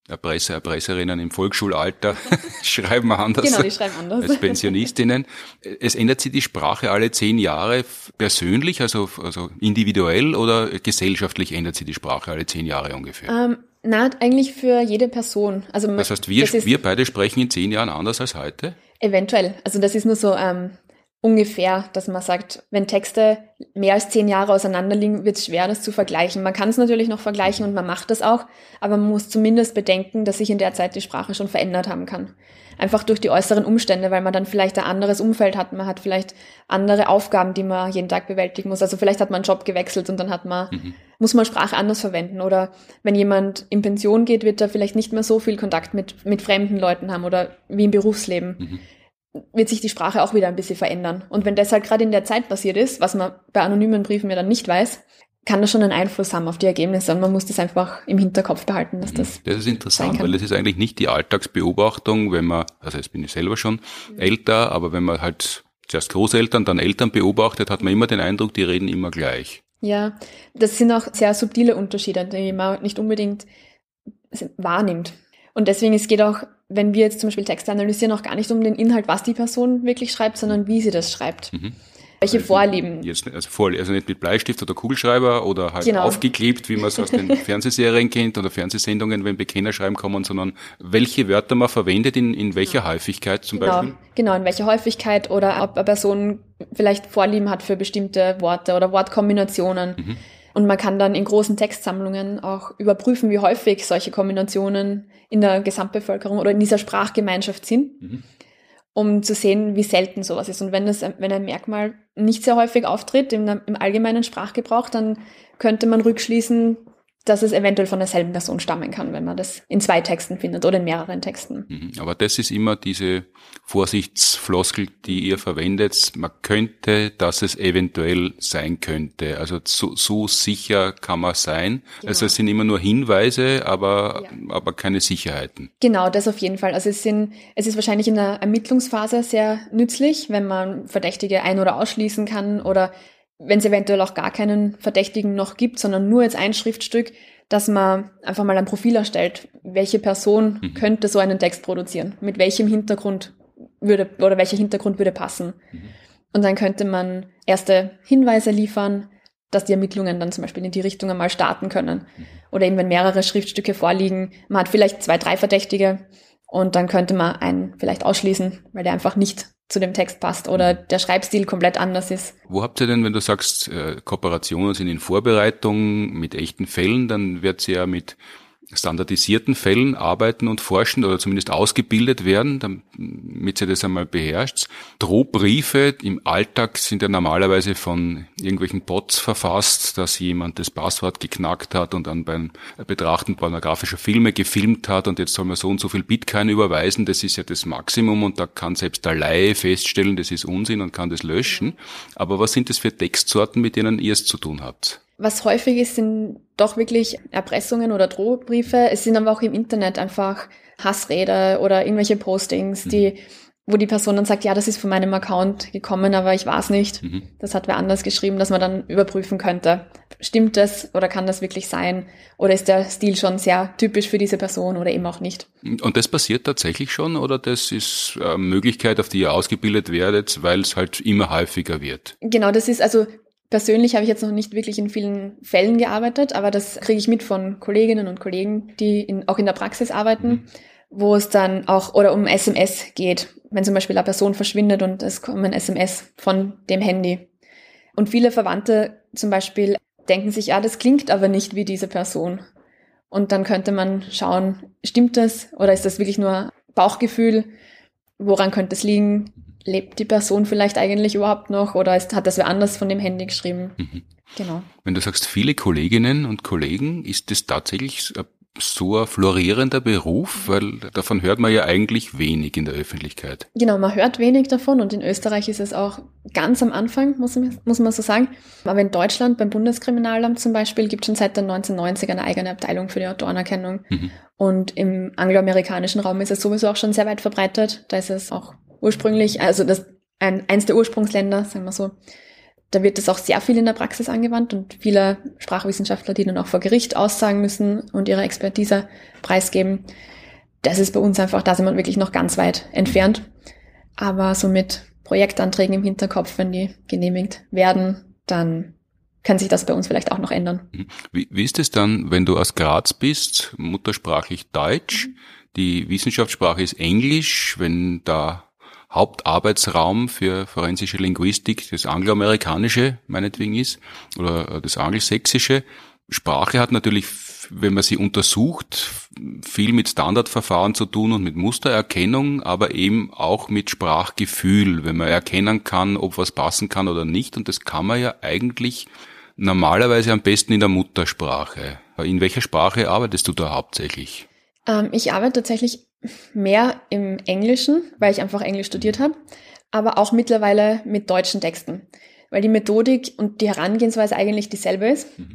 Erpresser, Erpresserinnen im Volksschulalter <laughs> schreiben anders, genau, die schreiben anders als Pensionistinnen. Es ändert sich die Sprache alle zehn Jahre persönlich, also, also individuell oder gesellschaftlich ändert sich die Sprache alle zehn Jahre ungefähr? Ähm, na, eigentlich für jede Person. Also das heißt, wir, das wir beide sprechen in zehn Jahren anders als heute? Eventuell. Also das ist nur so ähm, ungefähr, dass man sagt, wenn Texte mehr als zehn Jahre auseinander liegen, wird es schwer, das zu vergleichen. Man kann es natürlich noch vergleichen und man macht das auch, aber man muss zumindest bedenken, dass sich in der Zeit die Sprache schon verändert haben kann. Einfach durch die äußeren Umstände, weil man dann vielleicht ein anderes Umfeld hat, man hat vielleicht andere Aufgaben, die man jeden Tag bewältigen muss. Also vielleicht hat man einen Job gewechselt und dann hat man, mhm. muss man Sprache anders verwenden. Oder wenn jemand in Pension geht, wird er vielleicht nicht mehr so viel Kontakt mit, mit fremden Leuten haben oder wie im Berufsleben. Mhm wird sich die Sprache auch wieder ein bisschen verändern. Und wenn das halt gerade in der Zeit passiert ist, was man bei anonymen Briefen ja dann nicht weiß, kann das schon einen Einfluss haben auf die Ergebnisse und man muss das einfach im Hinterkopf behalten, dass das. Das ist interessant, weil das ist eigentlich nicht die Alltagsbeobachtung, wenn man, also jetzt bin ich selber schon mhm. älter, aber wenn man halt zuerst Großeltern, dann Eltern beobachtet, hat man immer den Eindruck, die reden immer gleich. Ja, das sind auch sehr subtile Unterschiede, die man nicht unbedingt wahrnimmt. Und deswegen, es geht auch wenn wir jetzt zum Beispiel Texte analysieren, auch gar nicht um den Inhalt, was die Person wirklich schreibt, sondern wie sie das schreibt. Mhm. Welche also Vorlieben? Jetzt, also, vor, also nicht mit Bleistift oder Kugelschreiber oder halt genau. aufgeklebt, wie man es aus den <laughs> Fernsehserien kennt oder Fernsehsendungen, wenn Bekenner schreiben kommen, sondern welche Wörter man verwendet, in, in welcher Häufigkeit zum genau. Beispiel? Genau, in welcher Häufigkeit oder ob eine Person vielleicht Vorlieben hat für bestimmte Worte oder Wortkombinationen. Mhm. Und man kann dann in großen Textsammlungen auch überprüfen, wie häufig solche Kombinationen in der Gesamtbevölkerung oder in dieser Sprachgemeinschaft sind, mhm. um zu sehen, wie selten sowas ist. Und wenn, das, wenn ein Merkmal nicht sehr häufig auftritt im, im allgemeinen Sprachgebrauch, dann könnte man rückschließen, dass es eventuell von derselben Person stammen kann, wenn man das in zwei Texten findet oder in mehreren Texten. Mhm. Aber das ist immer diese Vorsichtsfloskel, die ihr verwendet. Man könnte, dass es eventuell sein könnte. Also so, so sicher kann man sein. Genau. Also es sind immer nur Hinweise, aber, ja. aber keine Sicherheiten. Genau, das auf jeden Fall. Also es sind, es ist wahrscheinlich in der Ermittlungsphase sehr nützlich, wenn man Verdächtige ein- oder ausschließen kann oder wenn es eventuell auch gar keinen Verdächtigen noch gibt, sondern nur jetzt ein Schriftstück, dass man einfach mal ein Profil erstellt. Welche Person mhm. könnte so einen Text produzieren? Mit welchem Hintergrund würde, oder welcher Hintergrund würde passen? Mhm. Und dann könnte man erste Hinweise liefern, dass die Ermittlungen dann zum Beispiel in die Richtung einmal starten können. Mhm. Oder eben, wenn mehrere Schriftstücke vorliegen, man hat vielleicht zwei, drei Verdächtige und dann könnte man einen vielleicht ausschließen, weil der einfach nicht zu dem Text passt oder der Schreibstil komplett anders ist. Wo habt ihr denn, wenn du sagst, äh, Kooperationen sind in Vorbereitung mit echten Fällen, dann wird sie ja mit standardisierten Fällen arbeiten und forschen oder zumindest ausgebildet werden, damit sie das einmal beherrscht. Drohbriefe im Alltag sind ja normalerweise von irgendwelchen Bots verfasst, dass jemand das Passwort geknackt hat und dann beim Betrachten pornografischer Filme gefilmt hat und jetzt soll man so und so viel Bitcoin überweisen. Das ist ja das Maximum und da kann selbst der Laie feststellen, das ist Unsinn und kann das löschen. Aber was sind das für Textsorten, mit denen ihr es zu tun habt? Was häufig ist, sind doch wirklich Erpressungen oder Drohbriefe. Es sind aber auch im Internet einfach Hassrede oder irgendwelche Postings, die, mhm. wo die Person dann sagt, ja, das ist von meinem Account gekommen, aber ich weiß nicht. Mhm. Das hat wer anders geschrieben, dass man dann überprüfen könnte. Stimmt das oder kann das wirklich sein? Oder ist der Stil schon sehr typisch für diese Person oder eben auch nicht? Und das passiert tatsächlich schon oder das ist eine Möglichkeit, auf die ihr ausgebildet werdet, weil es halt immer häufiger wird? Genau, das ist also Persönlich habe ich jetzt noch nicht wirklich in vielen Fällen gearbeitet, aber das kriege ich mit von Kolleginnen und Kollegen, die in, auch in der Praxis arbeiten, mhm. wo es dann auch oder um SMS geht, wenn zum Beispiel eine Person verschwindet und es kommt ein SMS von dem Handy. Und viele Verwandte zum Beispiel denken sich, ja, das klingt aber nicht wie diese Person. Und dann könnte man schauen, stimmt das oder ist das wirklich nur Bauchgefühl? Woran könnte es liegen? Lebt die Person vielleicht eigentlich überhaupt noch oder ist, hat das wer anders von dem Handy geschrieben? Mhm. Genau. Wenn du sagst viele Kolleginnen und Kollegen, ist das tatsächlich so ein florierender Beruf? Weil davon hört man ja eigentlich wenig in der Öffentlichkeit. Genau, man hört wenig davon und in Österreich ist es auch ganz am Anfang, muss, muss man so sagen. Aber in Deutschland, beim Bundeskriminalamt zum Beispiel, gibt es schon seit den 1990 eine eigene Abteilung für die Autorenerkennung. Mhm. Und im angloamerikanischen Raum ist es sowieso auch schon sehr weit verbreitet. Da ist es auch ursprünglich, also das ein, eins der Ursprungsländer, sagen wir so, da wird das auch sehr viel in der Praxis angewandt und viele Sprachwissenschaftler, die dann auch vor Gericht aussagen müssen und ihre Expertise preisgeben. Das ist bei uns einfach, da sind wir wirklich noch ganz weit entfernt. Aber so mit Projektanträgen im Hinterkopf, wenn die genehmigt werden, dann kann sich das bei uns vielleicht auch noch ändern. Mhm. Wie, wie ist es dann, wenn du aus Graz bist, muttersprachlich Deutsch, mhm. die Wissenschaftssprache ist Englisch, wenn da Hauptarbeitsraum für forensische Linguistik das angloamerikanische meinetwegen ist oder das angelsächsische. Sprache hat natürlich, wenn man sie untersucht, viel mit Standardverfahren zu tun und mit Mustererkennung, aber eben auch mit Sprachgefühl, wenn man erkennen kann, ob was passen kann oder nicht. Und das kann man ja eigentlich normalerweise am besten in der Muttersprache. In welcher Sprache arbeitest du da hauptsächlich? Ähm, ich arbeite tatsächlich mehr im Englischen, weil ich einfach Englisch studiert habe, aber auch mittlerweile mit deutschen Texten, weil die Methodik und die Herangehensweise eigentlich dieselbe ist. Mhm.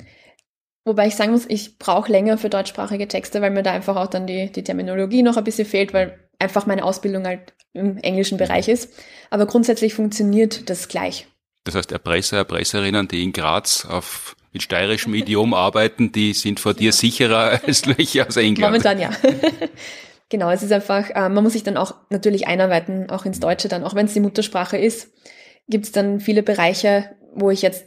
Wobei ich sagen muss, ich brauche länger für deutschsprachige Texte, weil mir da einfach auch dann die, die Terminologie noch ein bisschen fehlt, weil einfach meine Ausbildung halt im englischen Bereich ist. Aber grundsätzlich funktioniert das gleich. Das heißt, Erpresser, Erpresserinnen, die in Graz auf mit steirischem Idiom <laughs> arbeiten, die sind vor dir sicherer als <laughs> welche aus England. Momentan ja. <laughs> Genau, es ist einfach, äh, man muss sich dann auch natürlich einarbeiten, auch ins Deutsche dann, auch wenn es die Muttersprache ist, gibt es dann viele Bereiche, wo ich jetzt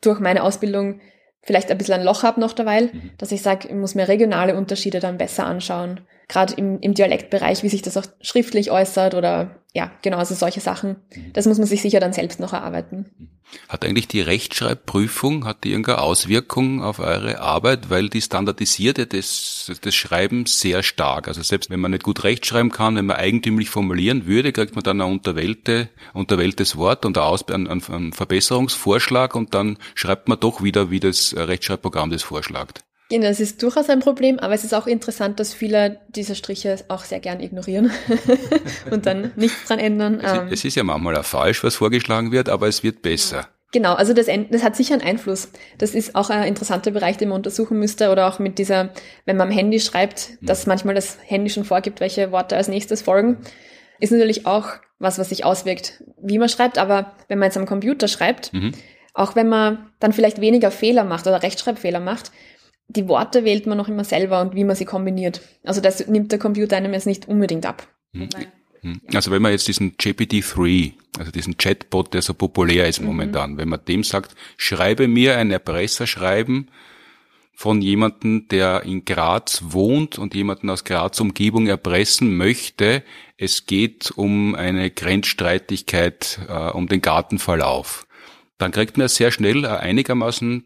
durch meine Ausbildung vielleicht ein bisschen ein Loch habe noch derweil, mhm. dass ich sage, ich muss mir regionale Unterschiede dann besser anschauen. Gerade im, im Dialektbereich, wie sich das auch schriftlich äußert oder ja, genau, also solche Sachen. Mhm. Das muss man sich sicher dann selbst noch erarbeiten. Hat eigentlich die Rechtschreibprüfung, hat die irgendeine Auswirkung auf eure Arbeit, weil die standardisiert ja das, das Schreiben sehr stark. Also selbst wenn man nicht gut rechtschreiben kann, wenn man eigentümlich formulieren würde, kriegt man dann ein unterwählte, unterwähltes Wort und einen, einen Verbesserungsvorschlag und dann schreibt man doch wieder, wie das Rechtschreibprogramm das vorschlägt. Genau, das ist durchaus ein Problem, aber es ist auch interessant, dass viele diese Striche auch sehr gern ignorieren <laughs> und dann nichts dran ändern. Es, ähm. es ist ja manchmal auch falsch, was vorgeschlagen wird, aber es wird besser. Genau, also das, das hat sicher einen Einfluss. Das ist auch ein interessanter Bereich, den man untersuchen müsste oder auch mit dieser, wenn man am Handy schreibt, mhm. dass manchmal das Handy schon vorgibt, welche Worte als nächstes folgen, ist natürlich auch was, was sich auswirkt, wie man schreibt. Aber wenn man jetzt am Computer schreibt, mhm. auch wenn man dann vielleicht weniger Fehler macht oder Rechtschreibfehler macht, die Worte wählt man noch immer selber und wie man sie kombiniert. Also das nimmt der Computer einem jetzt nicht unbedingt ab. Mhm. mhm. Also wenn man jetzt diesen GPT-3, also diesen Chatbot, der so populär ist mhm. momentan, mhm. wenn man dem sagt, schreibe mir ein Erpresserschreiben von jemandem, der in Graz wohnt und jemanden aus Graz Umgebung erpressen möchte, es geht um eine Grenzstreitigkeit, äh, um den Gartenverlauf, dann kriegt man sehr schnell einigermaßen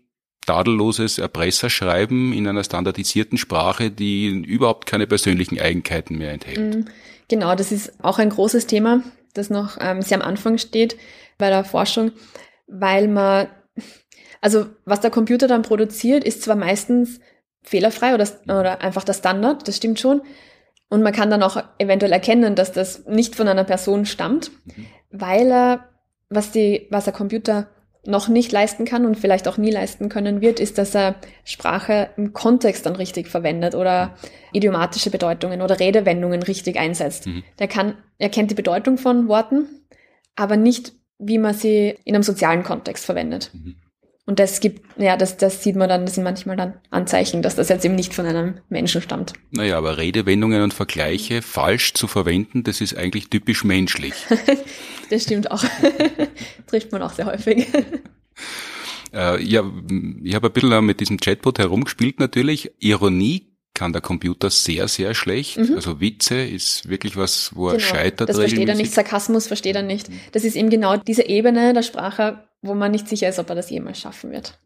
tadelloses Erpresserschreiben in einer standardisierten Sprache, die überhaupt keine persönlichen Eigenkeiten mehr enthält. Mhm. Genau, das ist auch ein großes Thema, das noch ähm, sehr am Anfang steht bei der Forschung, weil man, also was der Computer dann produziert, ist zwar meistens fehlerfrei oder, oder einfach der Standard, das stimmt schon. Und man kann dann auch eventuell erkennen, dass das nicht von einer Person stammt, mhm. weil er, was die, was der Computer noch nicht leisten kann und vielleicht auch nie leisten können wird, ist, dass er Sprache im Kontext dann richtig verwendet oder idiomatische Bedeutungen oder Redewendungen richtig einsetzt. Mhm. Der kann, er kennt die Bedeutung von Worten, aber nicht, wie man sie in einem sozialen Kontext verwendet. Mhm. Und das gibt, ja, das, das sieht man dann, das sind manchmal dann Anzeichen, dass das jetzt eben nicht von einem Menschen stammt. Naja, aber Redewendungen und Vergleiche falsch zu verwenden, das ist eigentlich typisch menschlich. <laughs> das stimmt auch. <laughs> Trifft man auch sehr häufig. Äh, ja, ich habe ein bisschen mit diesem Chatbot herumgespielt natürlich. Ironie kann der Computer sehr, sehr schlecht. Mhm. Also Witze ist wirklich was, wo er genau, scheitert. Das versteht er nicht, Sarkasmus versteht er nicht. Das ist eben genau diese Ebene der Sprache, wo man nicht sicher ist, ob er das jemals schaffen wird.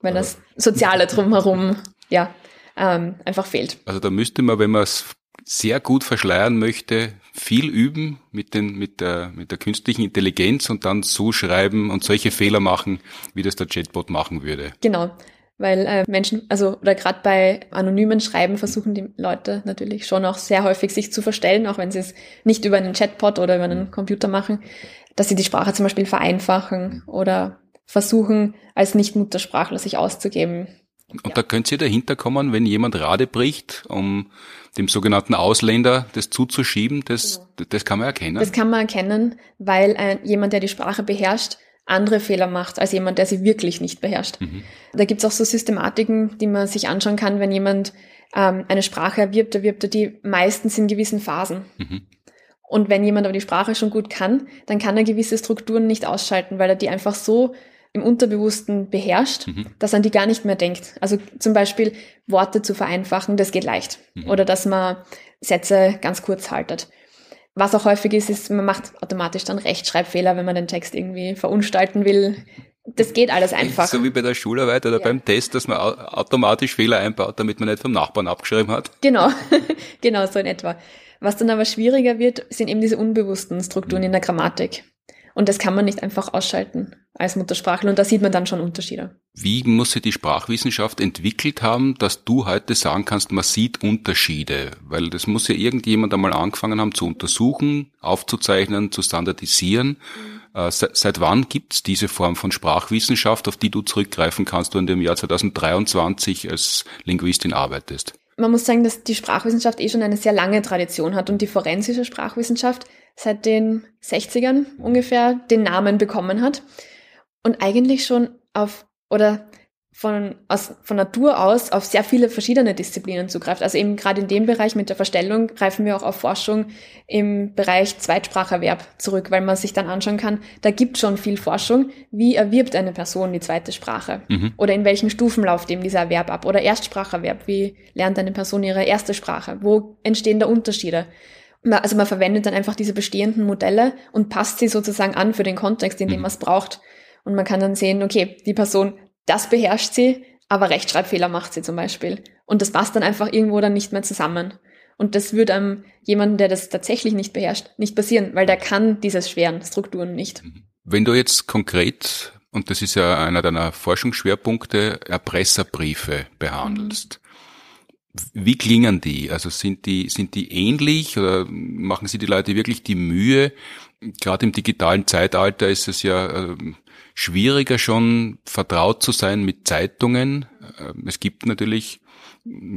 Wenn das Soziale drumherum, ja, ähm, einfach fehlt. Also da müsste man, wenn man es sehr gut verschleiern möchte, viel üben mit, den, mit, der, mit der künstlichen Intelligenz und dann so schreiben und solche Fehler machen, wie das der Chatbot machen würde. Genau. Weil äh, Menschen, also oder gerade bei anonymen Schreiben versuchen die Leute natürlich schon auch sehr häufig sich zu verstellen, auch wenn sie es nicht über einen Chatbot oder über einen Computer machen dass sie die Sprache zum Beispiel vereinfachen oder versuchen, als Nicht-Muttersprachler sich auszugeben. Und ja. da könnt ihr dahinter kommen, wenn jemand Rade bricht, um dem sogenannten Ausländer das zuzuschieben, das, genau. das kann man erkennen. Das kann man erkennen, weil äh, jemand, der die Sprache beherrscht, andere Fehler macht als jemand, der sie wirklich nicht beherrscht. Mhm. Da gibt's auch so Systematiken, die man sich anschauen kann, wenn jemand ähm, eine Sprache erwirbt, erwirbt er die meistens in gewissen Phasen. Mhm. Und wenn jemand aber die Sprache schon gut kann, dann kann er gewisse Strukturen nicht ausschalten, weil er die einfach so im Unterbewussten beherrscht, mhm. dass er an die gar nicht mehr denkt. Also zum Beispiel Worte zu vereinfachen, das geht leicht. Mhm. Oder dass man Sätze ganz kurz haltet. Was auch häufig ist, ist, man macht automatisch dann Rechtschreibfehler, wenn man den Text irgendwie verunstalten will. Das geht alles einfach. So wie bei der Schularbeit oder ja. beim Test, dass man automatisch Fehler einbaut, damit man nicht vom Nachbarn abgeschrieben hat. Genau, <laughs> genau so in etwa. Was dann aber schwieriger wird, sind eben diese unbewussten Strukturen in der Grammatik. Und das kann man nicht einfach ausschalten als Muttersprachler. Und da sieht man dann schon Unterschiede. Wie muss sich die Sprachwissenschaft entwickelt haben, dass du heute sagen kannst, man sieht Unterschiede? Weil das muss ja irgendjemand einmal angefangen haben zu untersuchen, aufzuzeichnen, zu standardisieren. Mhm. Äh, seit, seit wann gibt's diese Form von Sprachwissenschaft, auf die du zurückgreifen kannst, du in dem Jahr 2023 als Linguistin arbeitest? Man muss sagen, dass die Sprachwissenschaft eh schon eine sehr lange Tradition hat und die forensische Sprachwissenschaft seit den 60ern ungefähr den Namen bekommen hat. Und eigentlich schon auf oder von, aus, von Natur aus auf sehr viele verschiedene Disziplinen zugreift. Also eben gerade in dem Bereich mit der Verstellung greifen wir auch auf Forschung im Bereich Zweitspracherwerb zurück, weil man sich dann anschauen kann, da gibt schon viel Forschung, wie erwirbt eine Person die zweite Sprache mhm. oder in welchen Stufen läuft eben dieser Erwerb ab oder Erstspracherwerb, wie lernt eine Person ihre erste Sprache, wo entstehen da Unterschiede. Also man verwendet dann einfach diese bestehenden Modelle und passt sie sozusagen an für den Kontext, in dem mhm. man es braucht. Und man kann dann sehen, okay, die Person das beherrscht sie, aber Rechtschreibfehler macht sie zum Beispiel. Und das passt dann einfach irgendwo dann nicht mehr zusammen. Und das würde einem jemanden, der das tatsächlich nicht beherrscht, nicht passieren, weil der kann diese schweren Strukturen nicht. Wenn du jetzt konkret, und das ist ja einer deiner Forschungsschwerpunkte, Erpresserbriefe behandelst, mhm. wie klingen die? Also sind die, sind die ähnlich oder machen sie die Leute wirklich die Mühe? Gerade im digitalen Zeitalter ist es ja ähm, schwieriger schon vertraut zu sein mit Zeitungen. Äh, es gibt natürlich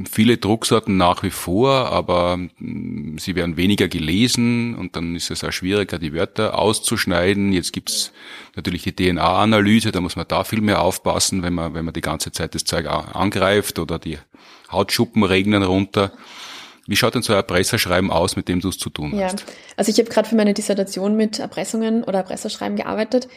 viele Drucksorten nach wie vor, aber mm, sie werden weniger gelesen und dann ist es auch schwieriger, die Wörter auszuschneiden. Jetzt gibt's natürlich die DNA-Analyse, da muss man da viel mehr aufpassen, wenn man, wenn man die ganze Zeit das Zeug angreift oder die Hautschuppen regnen runter. Wie schaut denn so ein Erpresserschreiben aus, mit dem du es zu tun hast? Ja, also ich habe gerade für meine Dissertation mit Erpressungen oder Erpresserschreiben gearbeitet.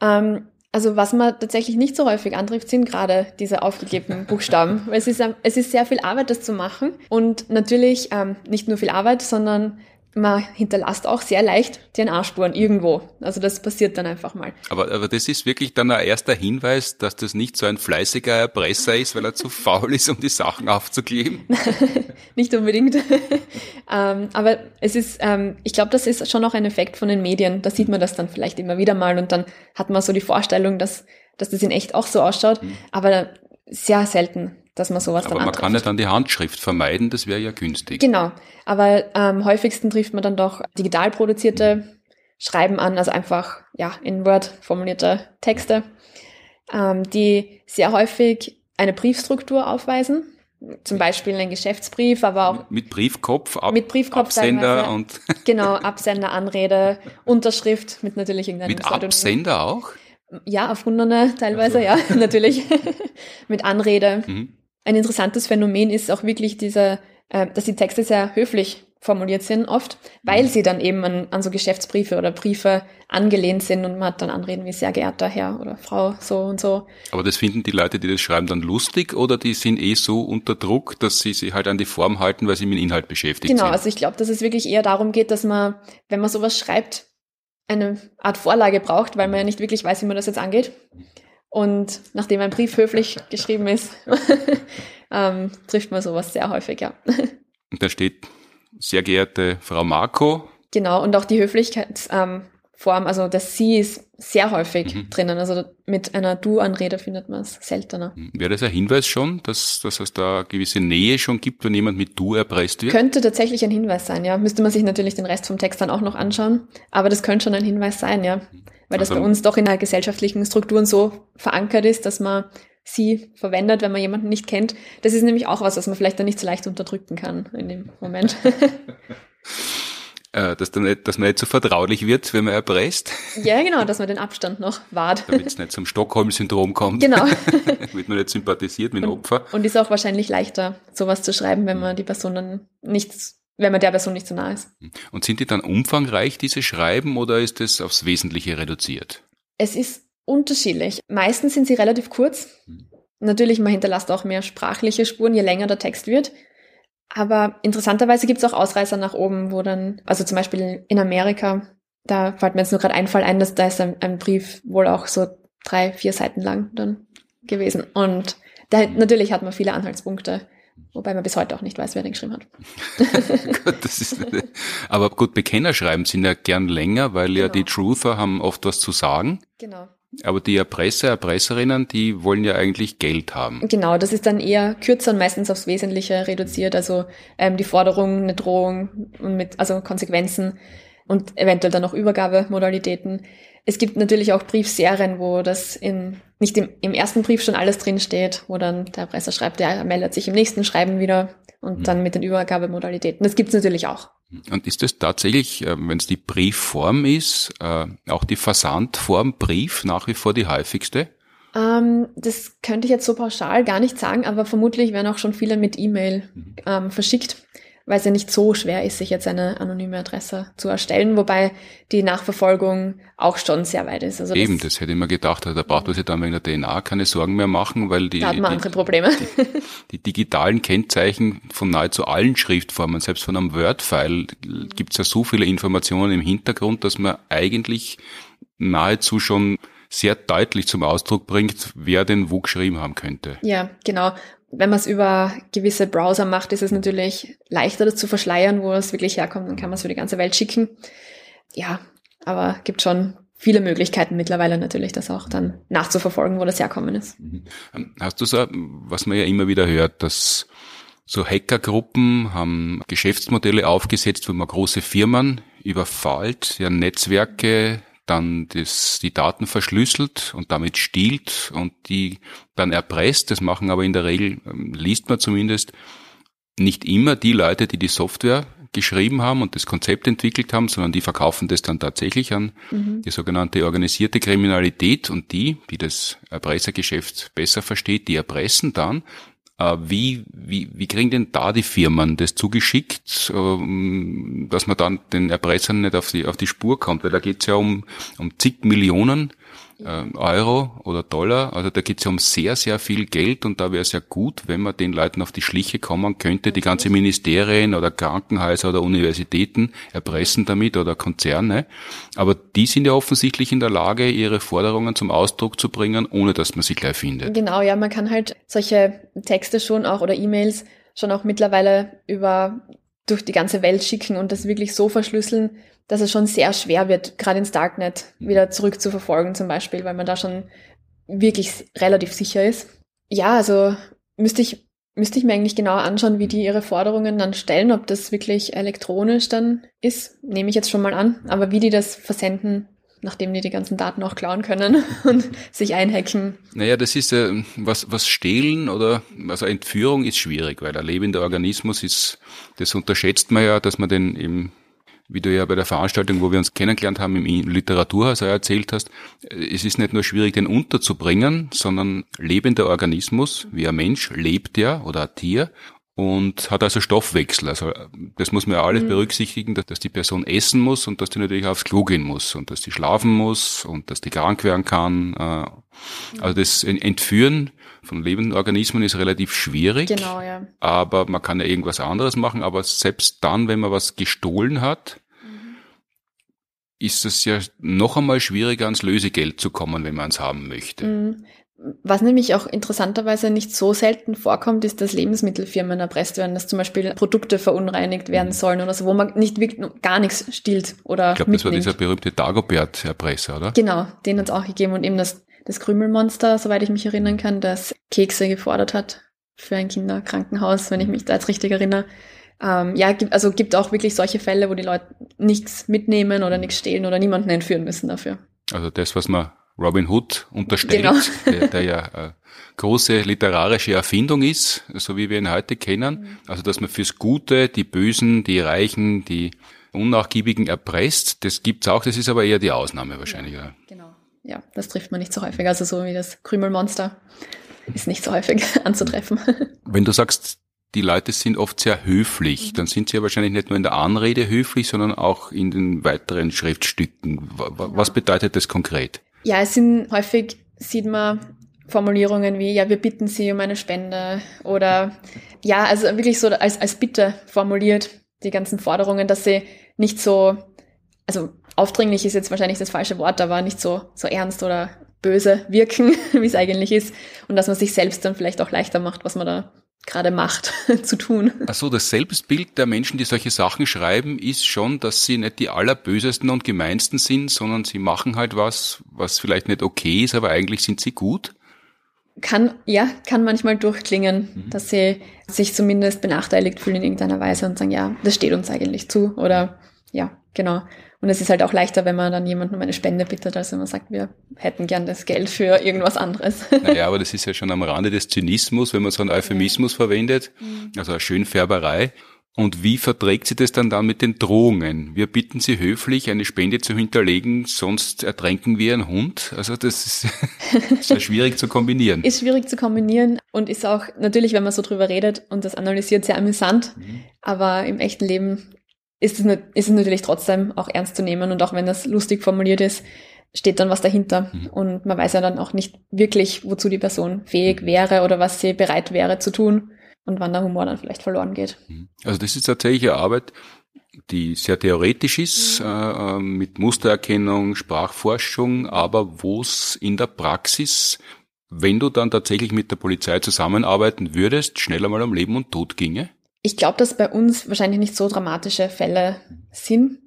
Ähm, also was man tatsächlich nicht so häufig antrifft, sind gerade diese aufgegebenen <laughs> Buchstaben. es ist, es ist sehr viel Arbeit, das zu machen. Und natürlich ähm, nicht nur viel Arbeit, sondern man hinterlässt auch sehr leicht DNA-Spuren irgendwo. Also das passiert dann einfach mal. Aber, aber das ist wirklich dann ein erster Hinweis, dass das nicht so ein fleißiger Erpresser ist, weil er zu <laughs> faul ist, um die Sachen aufzukleben? <laughs> nicht unbedingt. <laughs> ähm, aber es ist, ähm, ich glaube, das ist schon auch ein Effekt von den Medien. Da sieht man das dann vielleicht immer wieder mal und dann hat man so die Vorstellung, dass, dass das in echt auch so ausschaut. Mhm. Aber sehr selten dass man sowas aber dann man kann ja dann die Handschrift vermeiden, das wäre ja günstig. Genau, aber am häufigsten trifft man dann doch digital produzierte Schreiben an, also einfach ja in Word formulierte Texte, ähm, die sehr häufig eine Briefstruktur aufweisen. Zum Beispiel ein Geschäftsbrief, aber auch mit Briefkopf, Ab mit Briefkopf Absender und <laughs> genau Absender, Anrede, Unterschrift mit natürlich irgendeinem mit Absender auch. Ja, erfundene teilweise, also. ja, <laughs> natürlich. mit Anrede. Mhm. Ein interessantes Phänomen ist auch wirklich dieser, äh, dass die Texte sehr höflich formuliert sind oft, weil mhm. sie dann eben an, an so Geschäftsbriefe oder Briefe angelehnt sind und man hat dann Anreden wie sehr geehrter Herr oder Frau so und so. Aber das finden die Leute, die das schreiben, dann lustig oder die sind eh so unter Druck, dass sie sich halt an die Form halten, weil sie mit dem Inhalt beschäftigt genau, sind? Genau, also ich glaube, dass es wirklich eher darum geht, dass man, wenn man sowas schreibt, eine Art Vorlage braucht, weil man ja nicht wirklich weiß, wie man das jetzt angeht. Und nachdem ein Brief höflich geschrieben ist, <laughs> ähm, trifft man sowas sehr häufig, ja. Und da steht, sehr geehrte Frau Marco. Genau, und auch die Höflichkeitsform, ähm, also das Sie ist sehr häufig mhm. drinnen. Also mit einer Du-Anrede findet man es seltener. Mhm. Wäre das ein Hinweis schon, dass, dass es da gewisse Nähe schon gibt, wenn jemand mit Du erpresst wird? Könnte tatsächlich ein Hinweis sein, ja. Müsste man sich natürlich den Rest vom Text dann auch noch anschauen. Aber das könnte schon ein Hinweis sein, ja. Mhm weil das also, bei uns doch in der gesellschaftlichen Strukturen so verankert ist, dass man sie verwendet, wenn man jemanden nicht kennt. Das ist nämlich auch was, was man vielleicht dann nicht so leicht unterdrücken kann in dem Moment. <laughs> Äh, dass, dann nicht, dass man nicht so vertraulich wird, wenn man erpresst. Ja, genau, dass man den Abstand noch wahrt. Damit es nicht zum Stockholm-Syndrom kommt. Genau. <laughs> Damit man nicht sympathisiert mit dem Opfer. Und ist auch wahrscheinlich leichter, sowas zu schreiben, wenn man die Person dann nicht wenn man der Person nicht so nah ist. Und sind die dann umfangreich, diese Schreiben, oder ist es aufs Wesentliche reduziert? Es ist unterschiedlich. Meistens sind sie relativ kurz. Hm. Natürlich, man hinterlässt auch mehr sprachliche Spuren, je länger der Text wird. Aber interessanterweise gibt es auch Ausreißer nach oben, wo dann, also zum Beispiel in Amerika, da fällt mir jetzt nur gerade ein Fall ein, dass da ist ein, ein, Brief wohl auch so drei, vier Seiten lang dann gewesen. Und da, natürlich hat man viele Anhaltspunkte Wobei man bis heute auch nicht weiß, wer den geschrieben hat. <laughs> gut, das ist, aber gut, Bekennerschreiben sind ja gern länger, weil genau. ja die Truther haben oft was zu sagen. Genau. Aber die Erpresser, Erpresserinnen, die wollen ja eigentlich Geld haben. Genau, das ist dann eher kürzer und meistens aufs Wesentliche reduziert. Also ähm, die Forderung, eine Drohung und mit also Konsequenzen und eventuell dann noch Übergabemodalitäten. Es gibt natürlich auch Briefserien, wo das in, nicht im, im ersten Brief schon alles drin steht, wo dann der Erpresser schreibt, der meldet sich im nächsten Schreiben wieder und mhm. dann mit den Übergabemodalitäten. Das gibt's natürlich auch. Und ist das tatsächlich, äh, wenn es die Briefform ist, äh, auch die Versandform Brief nach wie vor die häufigste? Ähm, das könnte ich jetzt so pauschal gar nicht sagen, aber vermutlich werden auch schon viele mit E-Mail mhm. ähm, verschickt weil es ja nicht so schwer ist, sich jetzt eine anonyme Adresse zu erstellen, wobei die Nachverfolgung auch schon sehr weit ist. Also Eben, das, das hätte ich mir gedacht, da braucht man sich dann wegen der DNA keine Sorgen mehr machen, weil die, da hat man die, andere Probleme. Die, die, digitalen Kennzeichen von nahezu allen Schriftformen, selbst von einem Word-File, gibt es ja so viele Informationen im Hintergrund, dass man eigentlich nahezu schon sehr deutlich zum Ausdruck bringt, wer den wo geschrieben haben könnte. Ja, genau wenn man es über gewisse Browser macht, ist es natürlich leichter, das zu verschleiern, wo es wirklich herkommt. Dann kann man es für die ganze Welt schicken. Ja, aber gibt schon viele Möglichkeiten mittlerweile natürlich, das auch dann nachzuverfolgen, wo das herkommen ist. Mhm. Hast du so, was man ja immer wieder hört, dass so Hackergruppen haben Geschäftsmodelle aufgesetzt, wo man große Firmen überfällt, ja Netzwerke dann das, die Daten verschlüsselt und damit stiehlt und die dann erpresst. Das machen aber in der Regel, ähm, liest man zumindest, nicht immer die Leute, die die Software geschrieben haben und das Konzept entwickelt haben, sondern die verkaufen das dann tatsächlich an mhm. die sogenannte organisierte Kriminalität und die, die das Erpressergeschäft besser versteht, die erpressen dann wie, wie, wie kriegen denn da die Firmen das zugeschickt, ähm, dass man dann den Erpressern nicht auf die, auf die Spur kommt? Weil da geht's ja um, um zig Millionen äh, Euro oder Dollar. Also da geht es ja um sehr, sehr viel Geld und da wäre es ja gut, wenn man den Leuten auf die Schliche kommen könnte, die ganze Ministerien oder Krankenhäuser oder Universitäten erpressen damit oder Konzerne. Aber die sind ja offensichtlich in der Lage, ihre Forderungen zum Ausdruck zu bringen, ohne dass man sie gleich findet. Genau, ja, man kann halt solche Texte schon auch oder E-Mails schon auch mittlerweile über durch die ganze Welt schicken und das wirklich so verschlüsseln, dass es schon sehr schwer wird, gerade ins Darknet wieder zurück zu verfolgen zum Beispiel, weil man da schon wirklich relativ sicher ist. Ja, also müsste ich, müsste ich mir eigentlich genauer anschauen, wie die ihre Forderungen dann stellen, ob das wirklich elektronisch dann ist, nehme ich jetzt schon mal an. Aber wie die das versenden, nachdem die die ganzen Daten auch klauen können <laughs> und sich einhacken. Naja, das ist ja, was, was stehlen oder, also Entführung ist schwierig, weil ein lebender Organismus ist, das unterschätzt man ja, dass man den eben wie du ja bei der Veranstaltung, wo wir uns kennengelernt haben, im Literaturhaus erzählt hast, es ist nicht nur schwierig, den unterzubringen, sondern lebender Organismus, wie ein Mensch, lebt ja oder ein Tier und hat also Stoffwechsel. Also das muss man ja alles mhm. berücksichtigen, dass, dass, die Person essen muss und dass die natürlich aufs Klo gehen muss und dass die schlafen muss und dass die krank werden kann. Äh, also das Entführen von lebenden Organismen ist relativ schwierig. Genau, ja. Aber man kann ja irgendwas anderes machen. Aber selbst dann, wenn man was gestohlen hat, mhm. ist es ja noch einmal schwieriger, ans Lösegeld zu kommen, wenn man es haben möchte. Mhm. Was nämlich auch interessanterweise nicht so selten vorkommt, ist, dass Lebensmittelfirmen erpresst werden, dass zum Beispiel Produkte verunreinigt werden mhm. sollen oder so, wo man nicht wirklich gar nichts stiehlt oder Ich glaube, das war dieser berühmte Dagobert-Erpresser, oder? Genau, den hat es auch gegeben und eben das das Krümelmonster, soweit ich mich erinnern kann, das Kekse gefordert hat für ein Kinderkrankenhaus, wenn ich mich da jetzt richtig erinnere. Ähm, ja, gibt, also gibt auch wirklich solche Fälle, wo die Leute nichts mitnehmen oder nichts stehlen oder niemanden entführen müssen dafür. Also das, was man Robin Hood unterstellt, genau. der, der, ja eine große literarische Erfindung ist, so wie wir ihn heute kennen. Mhm. Also dass man fürs Gute die Bösen, die Reichen, die Unnachgiebigen erpresst, das gibt's auch, das ist aber eher die Ausnahme wahrscheinlich. Ja, genau ja, das trifft man nicht so häufig. Also so wie das Krümelmonster ist nicht so häufig <laughs> anzutreffen. Wenn du sagst, die Leute sind oft sehr höflich, dann sind sie ja wahrscheinlich nicht nur in der Anrede höflich, sondern auch in den weiteren Schriftstücken. Was bedeutet das konkret? Ja, es sind häufig, sieht man Formulierungen wie, ja, wir bitten Sie um eine Spende oder ja, also wirklich so als, als Bitte formuliert, die ganzen Forderungen, dass sie nicht so, also aufdringlich ist jetzt wahrscheinlich das falsche Wort, aber nicht so, so ernst oder böse wirken, <laughs> wie es eigentlich ist. Und dass man sich selbst dann vielleicht auch leichter macht, was man da gerade macht, <laughs> zu tun. Also das Selbstbild der Menschen, die solche Sachen schreiben, ist schon, dass sie nicht die allerbösesten und gemeinsten sind, sondern sie machen halt was, was vielleicht nicht okay ist, aber eigentlich sind sie gut. Kann, ja, kann manchmal durchklingen, mhm. dass sie sich zumindest benachteiligt fühlen in irgendeiner Weise und sagen, ja, das steht uns eigentlich zu oder ja, genau. Und es ist halt auch leichter, wenn man dann jemanden um eine Spende bittet, als wenn man sagt, wir hätten gern das Geld für irgendwas anderes. <laughs> Naja, aber das ist ja schon am Rande des Zynismus, wenn man so einen Euphemismus ja. verwendet, mhm. also eine Schönfärberei. Und wie verträgt sie das dann dann mit den Drohungen? Wir bitten Sie höflich, eine Spende zu hinterlegen, sonst ertränken wir einen Hund. Also das ist, <laughs> ja schwierig zu kombinieren. Ist schwierig zu kombinieren und ist auch natürlich, wenn man so drüber redet und das analysiert, sehr amüsant. Mhm. Aber im echten Leben ist es, ist es natürlich trotzdem auch ernst zu nehmen und auch wenn das lustig formuliert ist, steht dann was dahinter. Mhm. Und man weiß ja dann auch nicht wirklich, wozu die Person fähig wäre oder was sie bereit wäre zu tun und wann der Humor dann vielleicht verloren geht. Mhm. Also das ist tatsächlich eine Arbeit, die sehr theoretisch ist, mhm. äh, mit Mustererkennung, Sprachforschung, aber wo es in der Praxis, wenn du dann tatsächlich mit der Polizei zusammenarbeiten würdest, schneller mal um Leben und Tod ginge? Ich glaube, dass bei uns wahrscheinlich nicht so dramatische Fälle sind.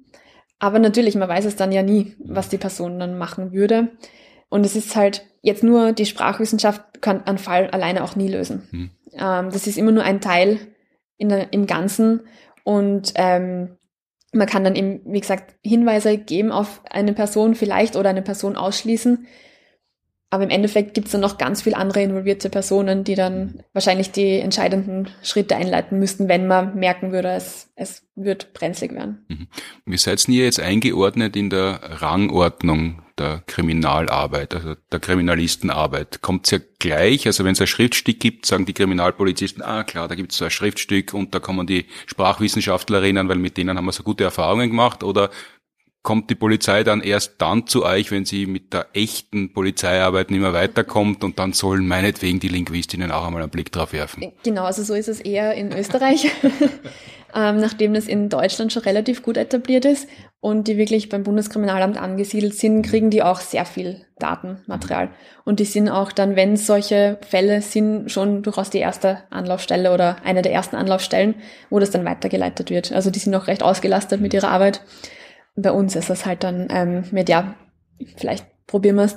Aber natürlich, man weiß es dann ja nie, was die Person dann machen würde. Und es ist halt jetzt nur die Sprachwissenschaft kann einen Fall alleine auch nie lösen. Mhm. Ähm, das ist immer nur ein Teil in der, im Ganzen. Und ähm, man kann dann eben, wie gesagt, Hinweise geben auf eine Person vielleicht oder eine Person ausschließen. Aber im Endeffekt gibt es dann noch ganz viele andere involvierte Personen, die dann wahrscheinlich die entscheidenden Schritte einleiten müssten, wenn man merken würde, es, es wird brenzlig werden. Mhm. Wie seid ihr jetzt eingeordnet in der Rangordnung der Kriminalarbeit, also der Kriminalistenarbeit? Kommt es ja gleich, also wenn es ein Schriftstück gibt, sagen die Kriminalpolizisten, ah klar, da gibt es so ein Schriftstück und da kommen die Sprachwissenschaftlerinnen, weil mit denen haben wir so gute Erfahrungen gemacht, oder kommt die Polizei dann erst dann zu euch, wenn sie mit der echten Polizeiarbeit nicht mehr weiterkommt und dann sollen meinetwegen die Linguistinnen auch einmal einen Blick drauf werfen. Genau, also so ist es eher in Österreich, <laughs> ähm, nachdem das in Deutschland schon relativ gut etabliert ist und die wirklich beim Bundeskriminalamt angesiedelt sind, kriegen die auch sehr viel Datenmaterial. Und die sind auch dann, wenn solche Fälle sind, schon durchaus die erste Anlaufstelle oder eine der ersten Anlaufstellen, wo das dann weitergeleitet wird. Also die sind auch recht ausgelastet mit ihrer Arbeit bei uns ist es halt dann ähm, mit, ja, vielleicht probieren wir es,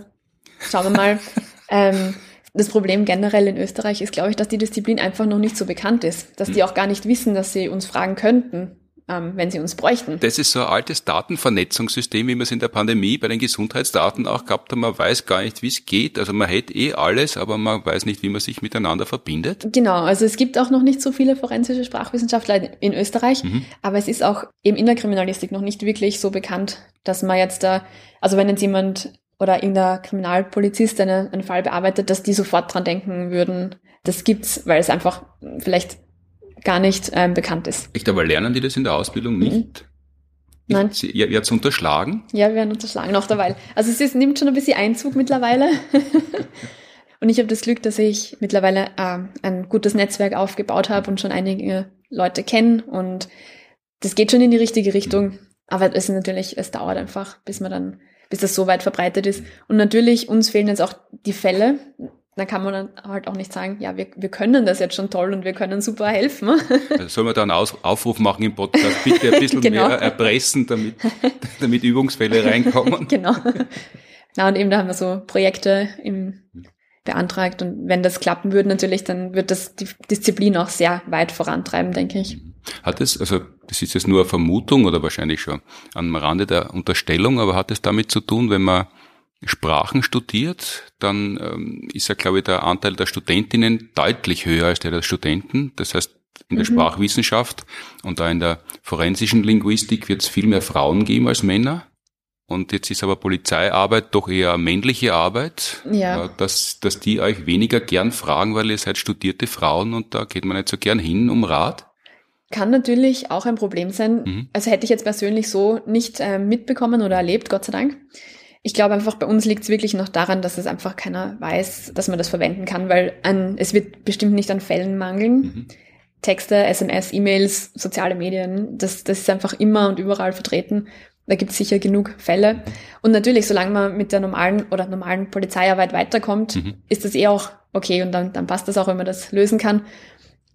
schauen wir mal. <laughs> ähm, das Problem generell in Österreich ist, glaube ich, dass die Disziplin einfach noch nicht so bekannt ist, dass die hm. auch gar nicht wissen, dass sie uns fragen könnten, ähm, wenn sie uns bräuchten. Das ist so ein altes Datenvernetzungssystem, wie wir es in der Pandemie bei den Gesundheitsdaten auch gehabt haben. Man weiß gar nicht, wie es geht. Also man hätte eh alles, aber man weiß nicht, wie man sich miteinander verbindet. Genau, also es gibt auch noch nicht so viele forensische Sprachwissenschaftler in Österreich, mhm. aber es ist auch eben in der Kriminalistik noch nicht wirklich so bekannt, dass man jetzt da, also wenn jetzt jemand oder irgendein Kriminalpolizist einen, einen Fall bearbeitet, dass die sofort dran denken würden, das gibt's, weil es einfach vielleicht gar nicht ähm, bekannt ist. Echt, aber lernen die das in der Ausbildung nicht? Mhm. Nein. Ich, ihr werdet unterschlagen? Ja, wir werden unterschlagen noch derweil. Also es ist, nimmt schon ein bisschen Einzug mittlerweile. <laughs> und ich habe das Glück, dass ich mittlerweile äh, ein gutes Netzwerk aufgebaut habe und schon einige Leute kenne und das geht schon in die richtige Richtung. Aber es ist natürlich, es dauert einfach, bis man dann, bis das so weit verbreitet ist. Und natürlich, uns fehlen jetzt auch die Fälle dann kann man dann halt auch nicht sagen, ja, wir, wir können das jetzt schon toll und wir können super helfen. <laughs> Also soll man da einen Aus Aufruf machen im Podcast, bitte ein bisschen <laughs> genau. mehr erpressen, damit, <laughs> damit Übungsfälle reinkommen. genau. Na, und eben da haben wir so Projekte im, beantragt und wenn das klappen würde natürlich, dann wird das die Disziplin auch sehr weit vorantreiben, denke ich. Hat es, also das ist jetzt nur eine Vermutung oder wahrscheinlich schon am Rande der Unterstellung, aber hat es damit zu tun, wenn man Sprachen studiert, dann ähm, ist ja, glaube ich, der Anteil der Studentinnen deutlich höher als der der Studenten. Das heißt, in der mhm. Sprachwissenschaft und da in der forensischen Linguistik wird es viel mehr Frauen geben als Männer. Und jetzt ist aber Polizeiarbeit doch eher männliche Arbeit, ja. Äh, dass, dass die euch weniger gern fragen, weil ihr seid studierte Frauen und da geht man nicht so gern hin um Rat. Kann natürlich auch ein Problem sein. Mhm. Also hätte ich jetzt persönlich so nicht äh, mitbekommen oder erlebt, Gott sei Dank. Ich glaube einfach, bei uns liegt es wirklich noch daran, dass es einfach keiner weiß, dass man das verwenden kann, weil an, es wird bestimmt nicht an Fällen mangeln. Mhm. Texte, SMS, E-Mails, soziale Medien, das, das ist einfach immer und überall vertreten. Da gibt es sicher genug Fälle. Und natürlich, solange man mit der normalen oder normalen Polizeiarbeit weiterkommt, mhm. ist das eh auch okay und dann, dann passt das auch, wenn man das lösen kann.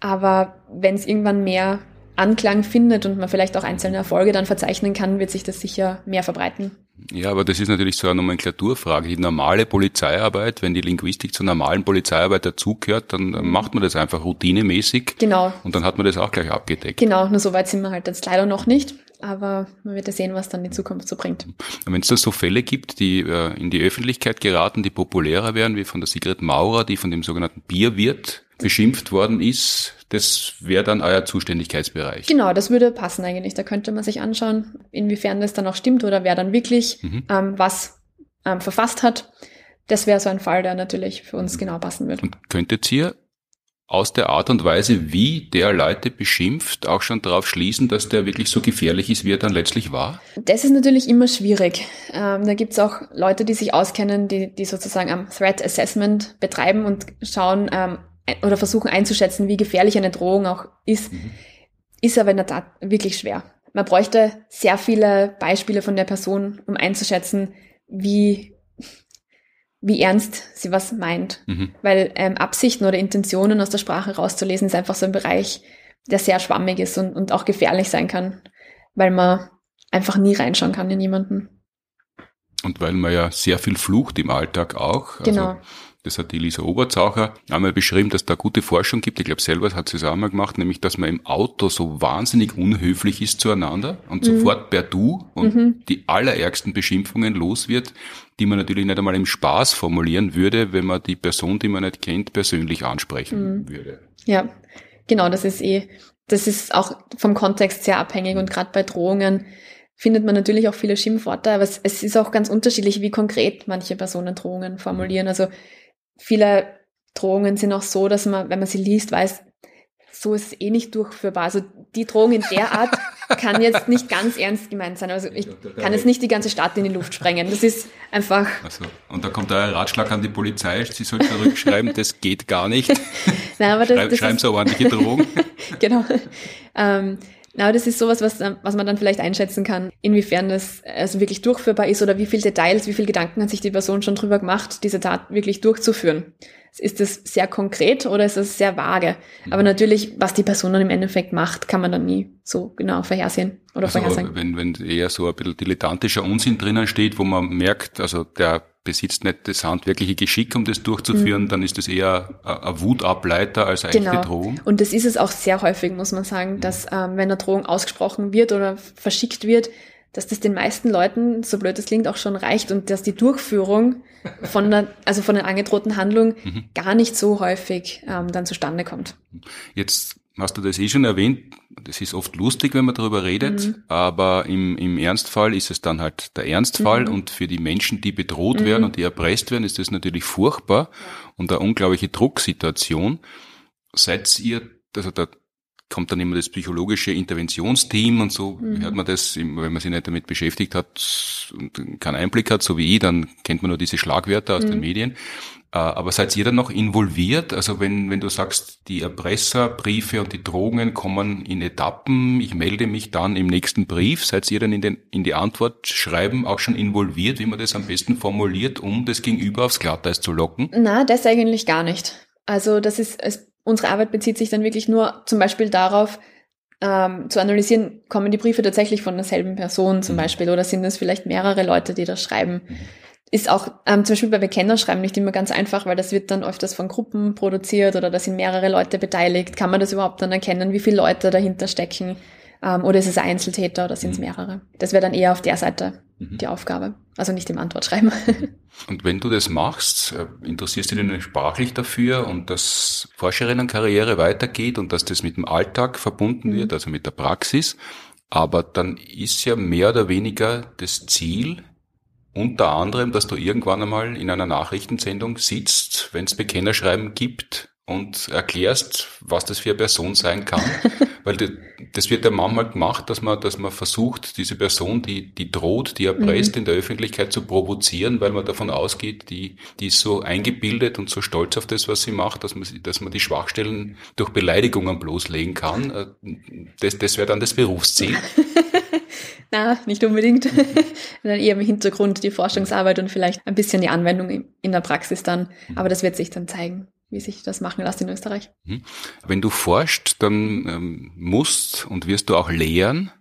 Aber wenn es irgendwann mehr Anklang findet und man vielleicht auch einzelne Erfolge dann verzeichnen kann, wird sich das sicher mehr verbreiten. Ja, aber das ist natürlich so eine Nomenklaturfrage. Die normale Polizeiarbeit, wenn die Linguistik zur normalen Polizeiarbeit dazugehört, dann macht man das einfach routinemäßig. Genau. Und dann hat man das auch gleich abgedeckt. Genau, nur so weit sind wir halt jetzt leider noch nicht. Aber man wird ja sehen, was dann die Zukunft so bringt. Wenn es da so Fälle gibt, die äh, in die Öffentlichkeit geraten, die populärer werden, wie von der Sigrid Maurer, die von dem sogenannten Bierwirt beschimpft worden ist, das wäre dann euer Zuständigkeitsbereich. Genau, das würde passen eigentlich. Da könnte man sich anschauen, inwiefern das dann auch stimmt oder wer dann wirklich mhm. ähm, was ähm, verfasst hat. Das wäre so ein Fall, der natürlich für uns genau passen würde. Und könntet ihr aus der Art und Weise, wie der Leute beschimpft, auch schon darauf schließen, dass der wirklich so gefährlich ist, wie er dann letztlich war? Das ist natürlich immer schwierig. Ähm, da gibt es auch Leute, die sich auskennen, die, die sozusagen am Threat Assessment betreiben und schauen, ähm, oder versuchen einzuschätzen, wie gefährlich eine Drohung auch ist, mhm. ist aber in der Tat wirklich schwer. Man bräuchte sehr viele Beispiele von der Person, um einzuschätzen, wie, wie ernst sie was meint. Mhm. Weil ähm, Absichten oder Intentionen aus der Sprache rauszulesen, ist einfach so ein Bereich, der sehr schwammig ist und, und auch gefährlich sein kann, weil man einfach nie reinschauen kann in jemanden. Und weil man ja sehr viel flucht im Alltag auch. Also genau. Also das hat die Lisa Oberzaucher einmal beschrieben, dass da gute Forschung gibt. Ich glaube, selber hat sie es auch mal gemacht, nämlich, dass man im Auto so wahnsinnig unhöflich ist zueinander und mhm. sofort per Du und mhm. die allerärgsten Beschimpfungen los wird, die man natürlich nicht einmal im Spaß formulieren würde, wenn man die Person, die man nicht kennt, persönlich ansprechen mhm. würde. Ja, genau, das ist eh, das ist auch vom Kontext sehr abhängig und gerade bei Drohungen findet man natürlich auch viele Schimpfworte, aber es, es ist auch ganz unterschiedlich, wie konkret manche Personen Drohungen formulieren. Also viele Drohungen sind auch so, dass man, wenn man sie liest, weiß, so ist es eh nicht durchführbar. Also die Drohung in der Art <laughs> kann jetzt nicht ganz ernst gemeint sein. Also ich kann jetzt nicht die ganze Stadt in die Luft sprengen. Das ist einfach. Also, und da kommt da ein Ratschlag an die Polizei, sie soll zurückschreiben, das geht gar nicht. <laughs> Nein, aber das, Schreib, das schreiben Sie eine ordentliche Drohung. <laughs> genau. Ähm, na, das ist sowas, was, was man dann vielleicht einschätzen kann, inwiefern das also wirklich durchführbar ist oder wie viel Details, wie viel Gedanken hat sich die Person schon drüber gemacht, diese Tat wirklich durchzuführen. Ist das sehr konkret oder ist das sehr vage? Aber natürlich, was die Person dann im Endeffekt macht, kann man dann nie so genau vorhersehen oder Also, vorhersagen. wenn, wenn eher so ein bisschen dilettantischer Unsinn drinnen steht, wo man merkt, also der besitzt nicht das handwerkliche Geschick, um das durchzuführen, dann ist das eher ein Wutableiter als eine Mhm. Genau. echte Drohung. Und das ist es auch sehr häufig, muss man sagen, dass ähm, wenn eine Drohung ausgesprochen wird oder verschickt wird, dass das den meisten Leuten, so blöd es klingt, auch schon reicht und dass die Durchführung von der, also von der angedrohten Handlung Mhm. gar nicht so häufig ähm, dann zustande kommt. Jetzt hast du das eh schon erwähnt, das ist oft lustig, wenn man darüber redet, Mhm. aber im, im Ernstfall ist es dann halt der Ernstfall Mhm. und für die Menschen, die bedroht werden und die erpresst werden, ist das natürlich furchtbar und eine unglaubliche Drucksituation. Seid ihr, also da kommt dann immer das psychologische Interventionsteam und so Mhm. hört man das, wenn man sich nicht damit beschäftigt hat und keinen Einblick hat, so wie ich, dann kennt man nur diese Schlagwörter aus den Medien. Äh, Aber seid ihr dann noch involviert? Also wenn, wenn du sagst, die Erpresserbriefe und die Drohungen kommen in Etappen, ich melde mich dann im nächsten Brief, seid ihr dann in, den, in die Antwort schreiben auch schon involviert, wie man das am besten formuliert, um das Gegenüber aufs Glatteis zu locken? Na, das eigentlich gar nicht. Also das ist, es, unsere Arbeit bezieht sich dann wirklich nur zum Beispiel darauf, ähm, zu analysieren, kommen die Briefe tatsächlich von derselben Person zum Beispiel oder sind es vielleicht mehrere Leute, die das schreiben? Ist auch ähm, zum Beispiel bei Bekennerschreiben nicht immer ganz einfach, weil das wird dann öfters von Gruppen produziert oder da sind mehrere Leute beteiligt. Kann man das überhaupt dann erkennen, wie viele Leute dahinter stecken? Ähm, oder ist es ein Einzeltäter oder sind es mehrere? Das wäre dann eher auf der Seite die Aufgabe. Also nicht im Antwortschreiben. <laughs> Und wenn du das machst, äh, interessierst du dich sprachlich dafür und dass Forscherinnenkarriere weitergeht und dass das mit dem Alltag verbunden wird, also mit der Praxis. Aber dann ist ja mehr oder weniger das Ziel, unter anderem, dass du irgendwann einmal in einer Nachrichtensendung sitzt, wenn es Bekennerschreiben gibt und erklärst, was das für eine Person sein kann. <laughs> Weil das, wird ja manchmal gemacht, dass man, dass man versucht, diese Person, die, die droht, die erpresst, in der Öffentlichkeit zu provozieren, weil man davon ausgeht, die, die ist so eingebildet und so stolz auf das, was sie macht, dass man, dass man die Schwachstellen durch Beleidigungen bloßlegen kann. Äh, Das, das wäre dann das Berufsziel. <laughs> Na, nicht unbedingt. <laughs> dann eher im Hintergrund die Forschungsarbeit und vielleicht ein bisschen die Anwendung in der Praxis dann. Aber das wird sich dann zeigen, wie sich das machen lässt in Österreich. Wenn du forschst, dann ähm, musst und wirst du auch lehren.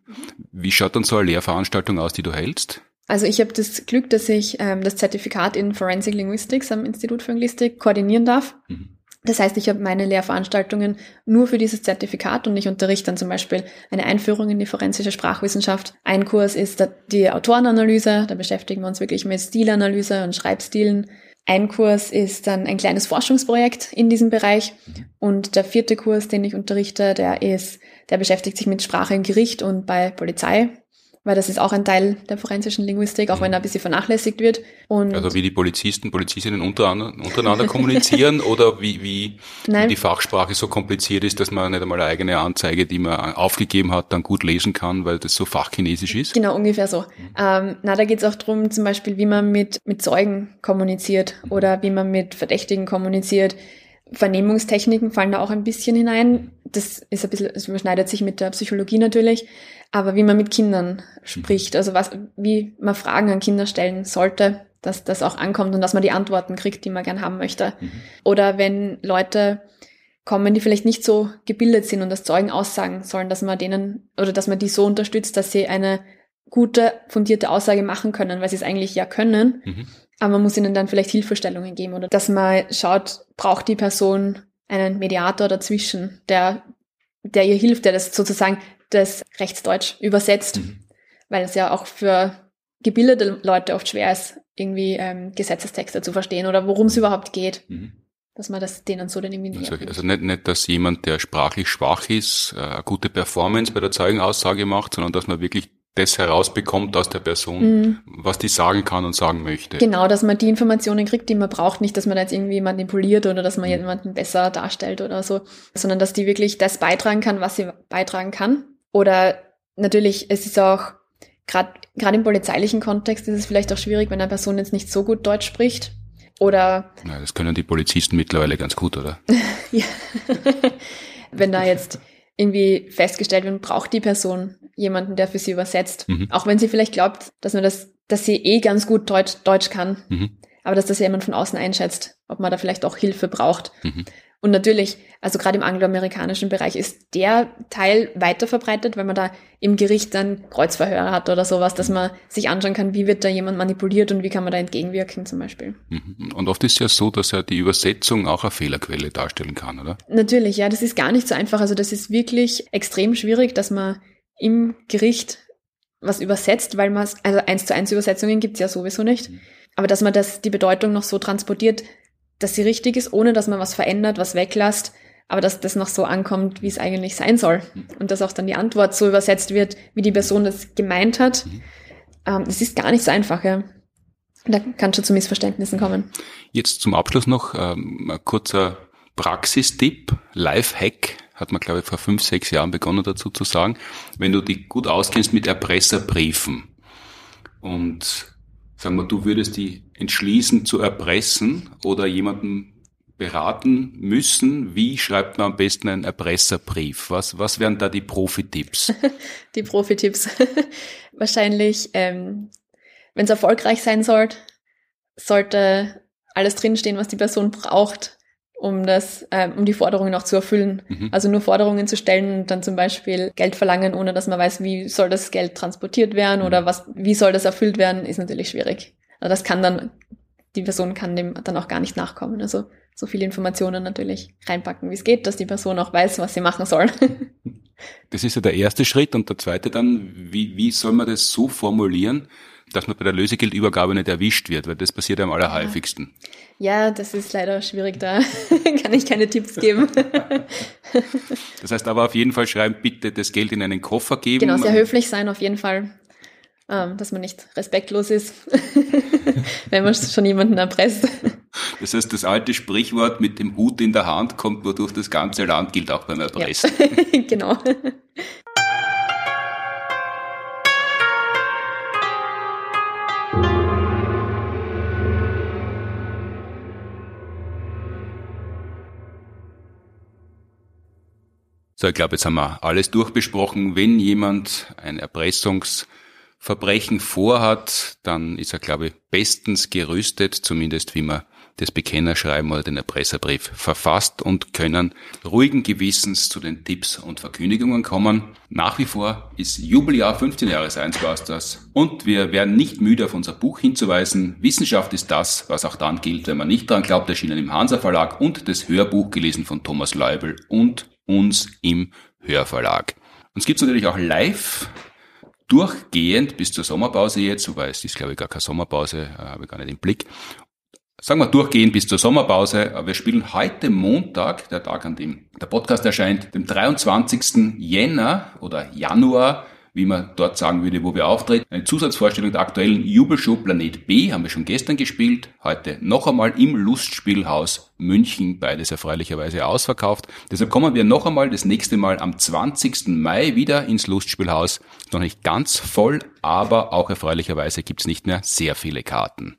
Wie schaut dann so eine Lehrveranstaltung aus, die du hältst? Also ich habe das Glück, dass ich ähm, das Zertifikat in Forensic Linguistics am Institut für Anglistik koordinieren darf. Mhm. Das heißt, ich habe meine Lehrveranstaltungen nur für dieses Zertifikat und ich unterrichte dann zum Beispiel eine Einführung in die forensische Sprachwissenschaft. Ein Kurs ist die Autorenanalyse, da beschäftigen wir uns wirklich mit Stilanalyse und Schreibstilen. Ein Kurs ist dann ein kleines Forschungsprojekt in diesem Bereich. Und der vierte Kurs, den ich unterrichte, der ist, der beschäftigt sich mit Sprache im Gericht und bei Polizei, weil das ist auch ein Teil der forensischen Linguistik, auch wenn er ein bisschen vernachlässigt wird. Und Also wie die Polizisten, Polizistinnen untereinander, untereinander kommunizieren <laughs> oder wie, wie, wie die Fachsprache so kompliziert ist, dass man nicht einmal eine eigene Anzeige, die man aufgegeben hat, dann gut lesen kann, weil das so fachchinesisch ist? Genau, ungefähr so. Ähm, na, da geht es auch drum, zum Beispiel, wie man mit, mit Zeugen kommuniziert oder wie man mit Verdächtigen kommuniziert. Vernehmungstechniken fallen da auch ein bisschen hinein. Das ist ein bisschen, es überschneidet sich mit der Psychologie natürlich, aber wie man mit Kindern spricht, also was, wie man Fragen an Kinder stellen sollte, dass das auch ankommt und dass man die Antworten kriegt, die man gern haben möchte. Oder wenn Leute kommen, die vielleicht nicht so gebildet sind und das Zeugen aussagen sollen, dass man denen oder dass man die so unterstützt, dass sie eine gute, fundierte Aussage machen können, weil sie es eigentlich ja können, Mhm. Aber man muss ihnen dann vielleicht Hilfestellungen geben oder dass man schaut, braucht die Person einen Mediator dazwischen, der, der ihr hilft, der das sozusagen das Rechtsdeutsch übersetzt, Mhm. weil es ja auch für gebildete Leute oft schwer ist, irgendwie ähm, Gesetzestexte zu verstehen oder worum es überhaupt geht, Mhm. dass man das denen so dann irgendwie Also, also nicht, nicht, dass jemand, der sprachlich schwach ist, äh, eine gute Performance bei der Zeugenaussage macht, sondern dass man wirklich das herausbekommt aus der Person, mhm. was die sagen kann und sagen möchte. Genau, dass man die Informationen kriegt, die man braucht, nicht, dass man da jetzt irgendwie manipuliert oder dass man mhm. jemanden besser darstellt oder so, sondern dass die wirklich das beitragen kann, was sie beitragen kann. Oder natürlich, es ist auch gerade gerade im polizeilichen Kontext ist es vielleicht auch schwierig, wenn eine Person jetzt nicht so gut Deutsch spricht. Oder ja, das können die Polizisten mittlerweile ganz gut, oder? <laughs> ja. wenn da jetzt irgendwie festgestellt wird, braucht die Person jemanden, der für sie übersetzt. Mhm. Auch wenn sie vielleicht glaubt, dass man das, dass sie eh ganz gut Deutsch, Deutsch kann. Mhm. Aber dass das jemand von außen einschätzt, ob man da vielleicht auch Hilfe braucht. Mhm. Und natürlich, also gerade im angloamerikanischen Bereich ist der Teil weiter verbreitet, weil man da im Gericht dann Kreuzverhöre hat oder sowas, dass man sich anschauen kann, wie wird da jemand manipuliert und wie kann man da entgegenwirken zum Beispiel. Mhm. Und oft ist ja so, dass ja die Übersetzung auch eine Fehlerquelle darstellen kann, oder? Natürlich, ja, das ist gar nicht so einfach. Also das ist wirklich extrem schwierig, dass man im Gericht was übersetzt, weil man, also eins zu eins Übersetzungen gibt's ja sowieso nicht. Mhm. Aber dass man das, die Bedeutung noch so transportiert, dass sie richtig ist, ohne dass man was verändert, was weglässt, aber dass das noch so ankommt, wie es eigentlich sein soll. Und dass auch dann die Antwort so übersetzt wird, wie die Person das gemeint hat. Mhm. Ähm, das ist gar nicht so einfach, ja. Da kann schon zu Missverständnissen kommen. Jetzt zum Abschluss noch ähm, ein kurzer Praxistipp, Live-Hack, hat man glaube ich vor fünf, sechs Jahren begonnen dazu zu sagen. Wenn du dich gut auskennst mit Erpresserbriefen und sagen wir, du würdest die entschließen zu erpressen oder jemanden beraten müssen, wie schreibt man am besten einen Erpresserbrief? Was, was wären da die Profi-Tipps? <laughs> die Profi-Tipps. <laughs> Wahrscheinlich, ähm, wenn es erfolgreich sein soll, sollte alles drinstehen, was die Person braucht, um das, ähm, um die Forderungen auch zu erfüllen. Mhm. Also nur Forderungen zu stellen und dann zum Beispiel Geld verlangen, ohne dass man weiß, wie soll das Geld transportiert werden mhm. oder was, wie soll das erfüllt werden, ist natürlich schwierig. Also das kann dann, die Person kann dem dann auch gar nicht nachkommen. Also so viele Informationen natürlich reinpacken, wie es geht, dass die Person auch weiß, was sie machen soll. <laughs> Das ist ja der erste Schritt und der zweite dann, wie, wie soll man das so formulieren, dass man bei der Lösegeldübergabe nicht erwischt wird, weil das passiert am allerhäufigsten. Ja, das ist leider schwierig, da <laughs> kann ich keine Tipps geben. <laughs> das heißt aber auf jeden Fall schreiben, bitte das Geld in einen Koffer geben. Genau, sehr höflich sein auf jeden Fall. Ähm, dass man nicht respektlos ist, <laughs> wenn man schon jemanden erpresst. Das heißt, das alte Sprichwort mit dem Hut in der Hand kommt nur durch das ganze Land, gilt auch beim Erpressen. Ja. genau. So, ich glaube, jetzt haben wir alles durchbesprochen. Wenn jemand ein Erpressungs Verbrechen vorhat, dann ist er, glaube ich, bestens gerüstet, zumindest wie man das Bekennerschreiben oder den Erpresserbrief verfasst und können ruhigen Gewissens zu den Tipps und Verkündigungen kommen. Nach wie vor ist Jubeljahr 15 Jahre Science und wir werden nicht müde, auf unser Buch hinzuweisen. Wissenschaft ist das, was auch dann gilt, wenn man nicht daran glaubt, erschienen im Hansa Verlag und das Hörbuch gelesen von Thomas Leubel und uns im Hörverlag. Uns gibt's natürlich auch live durchgehend bis zur Sommerpause jetzt, wobei es ist, glaube ich, gar keine Sommerpause, äh, habe ich gar nicht im Blick. Sagen wir durchgehend bis zur Sommerpause. Wir spielen heute Montag, der Tag, an dem der Podcast erscheint, dem 23. Jänner oder Januar wie man dort sagen würde, wo wir auftreten. Eine Zusatzvorstellung der aktuellen Jubelshow Planet B haben wir schon gestern gespielt. Heute noch einmal im Lustspielhaus München, beides erfreulicherweise ausverkauft. Deshalb kommen wir noch einmal das nächste Mal am 20. Mai wieder ins Lustspielhaus. Noch nicht ganz voll, aber auch erfreulicherweise gibt's nicht mehr sehr viele Karten.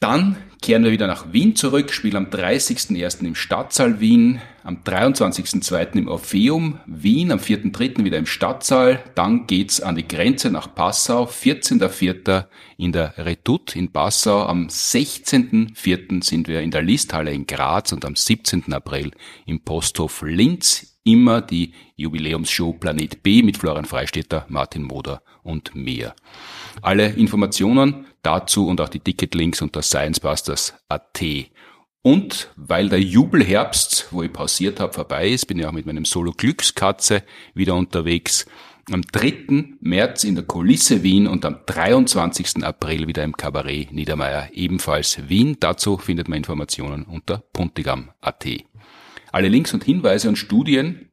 Dann kehren wir wieder nach Wien zurück, spielen am 30.01. im Stadtsaal Wien, am 23.02. im Orpheum Wien, am 4.03. wieder im Stadtsaal, dann geht's an die Grenze nach Passau, 14.04. in der Retut in Passau, am 16.04. sind wir in der Listhalle in Graz und am 17. April im Posthof Linz, immer die Jubiläumsshow Planet B mit Florian Freistetter, Martin Moder und mir. Alle Informationen dazu und auch die Ticketlinks unter sciencebusters.at. Und weil der Jubelherbst, wo ich pausiert habe, vorbei ist, bin ich auch mit meinem Solo Glückskatze wieder unterwegs. Am 3. März in der Kulisse Wien und am 23. April wieder im Kabarett Niedermeyer, ebenfalls Wien. Dazu findet man Informationen unter puntigam.at. Alle Links und Hinweise und Studien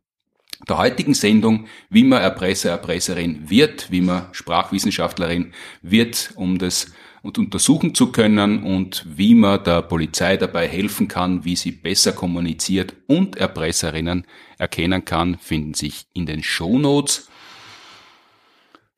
der heutigen Sendung, wie man Erpresser, Erpresserin wird, wie man Sprachwissenschaftlerin wird, um das untersuchen zu können und wie man der Polizei dabei helfen kann, wie sie besser kommuniziert und Erpresserinnen erkennen kann, finden sich in den Shownotes.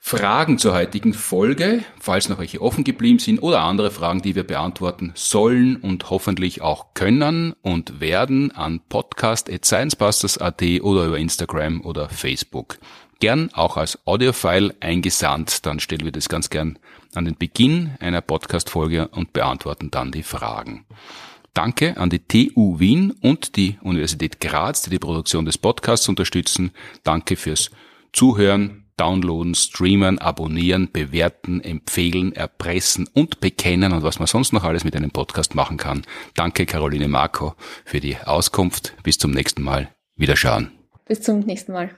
Fragen zur heutigen Folge, falls noch welche offen geblieben sind oder andere Fragen, die wir beantworten sollen und hoffentlich auch können und werden an podcast.sciencebusters.at oder über Instagram oder Facebook. Gern auch als Audiofile eingesandt, dann stellen wir das ganz gern an den Beginn einer Podcast-Folge und beantworten dann die Fragen. Danke an die TU Wien und die Universität Graz, die die Produktion des Podcasts unterstützen. Danke fürs Zuhören, downloaden, streamen, abonnieren, bewerten, empfehlen, erpressen und bekennen und was man sonst noch alles mit einem Podcast machen kann. Danke Caroline Marco für die Auskunft. Bis zum nächsten Mal. Wiederschauen. Bis zum nächsten Mal.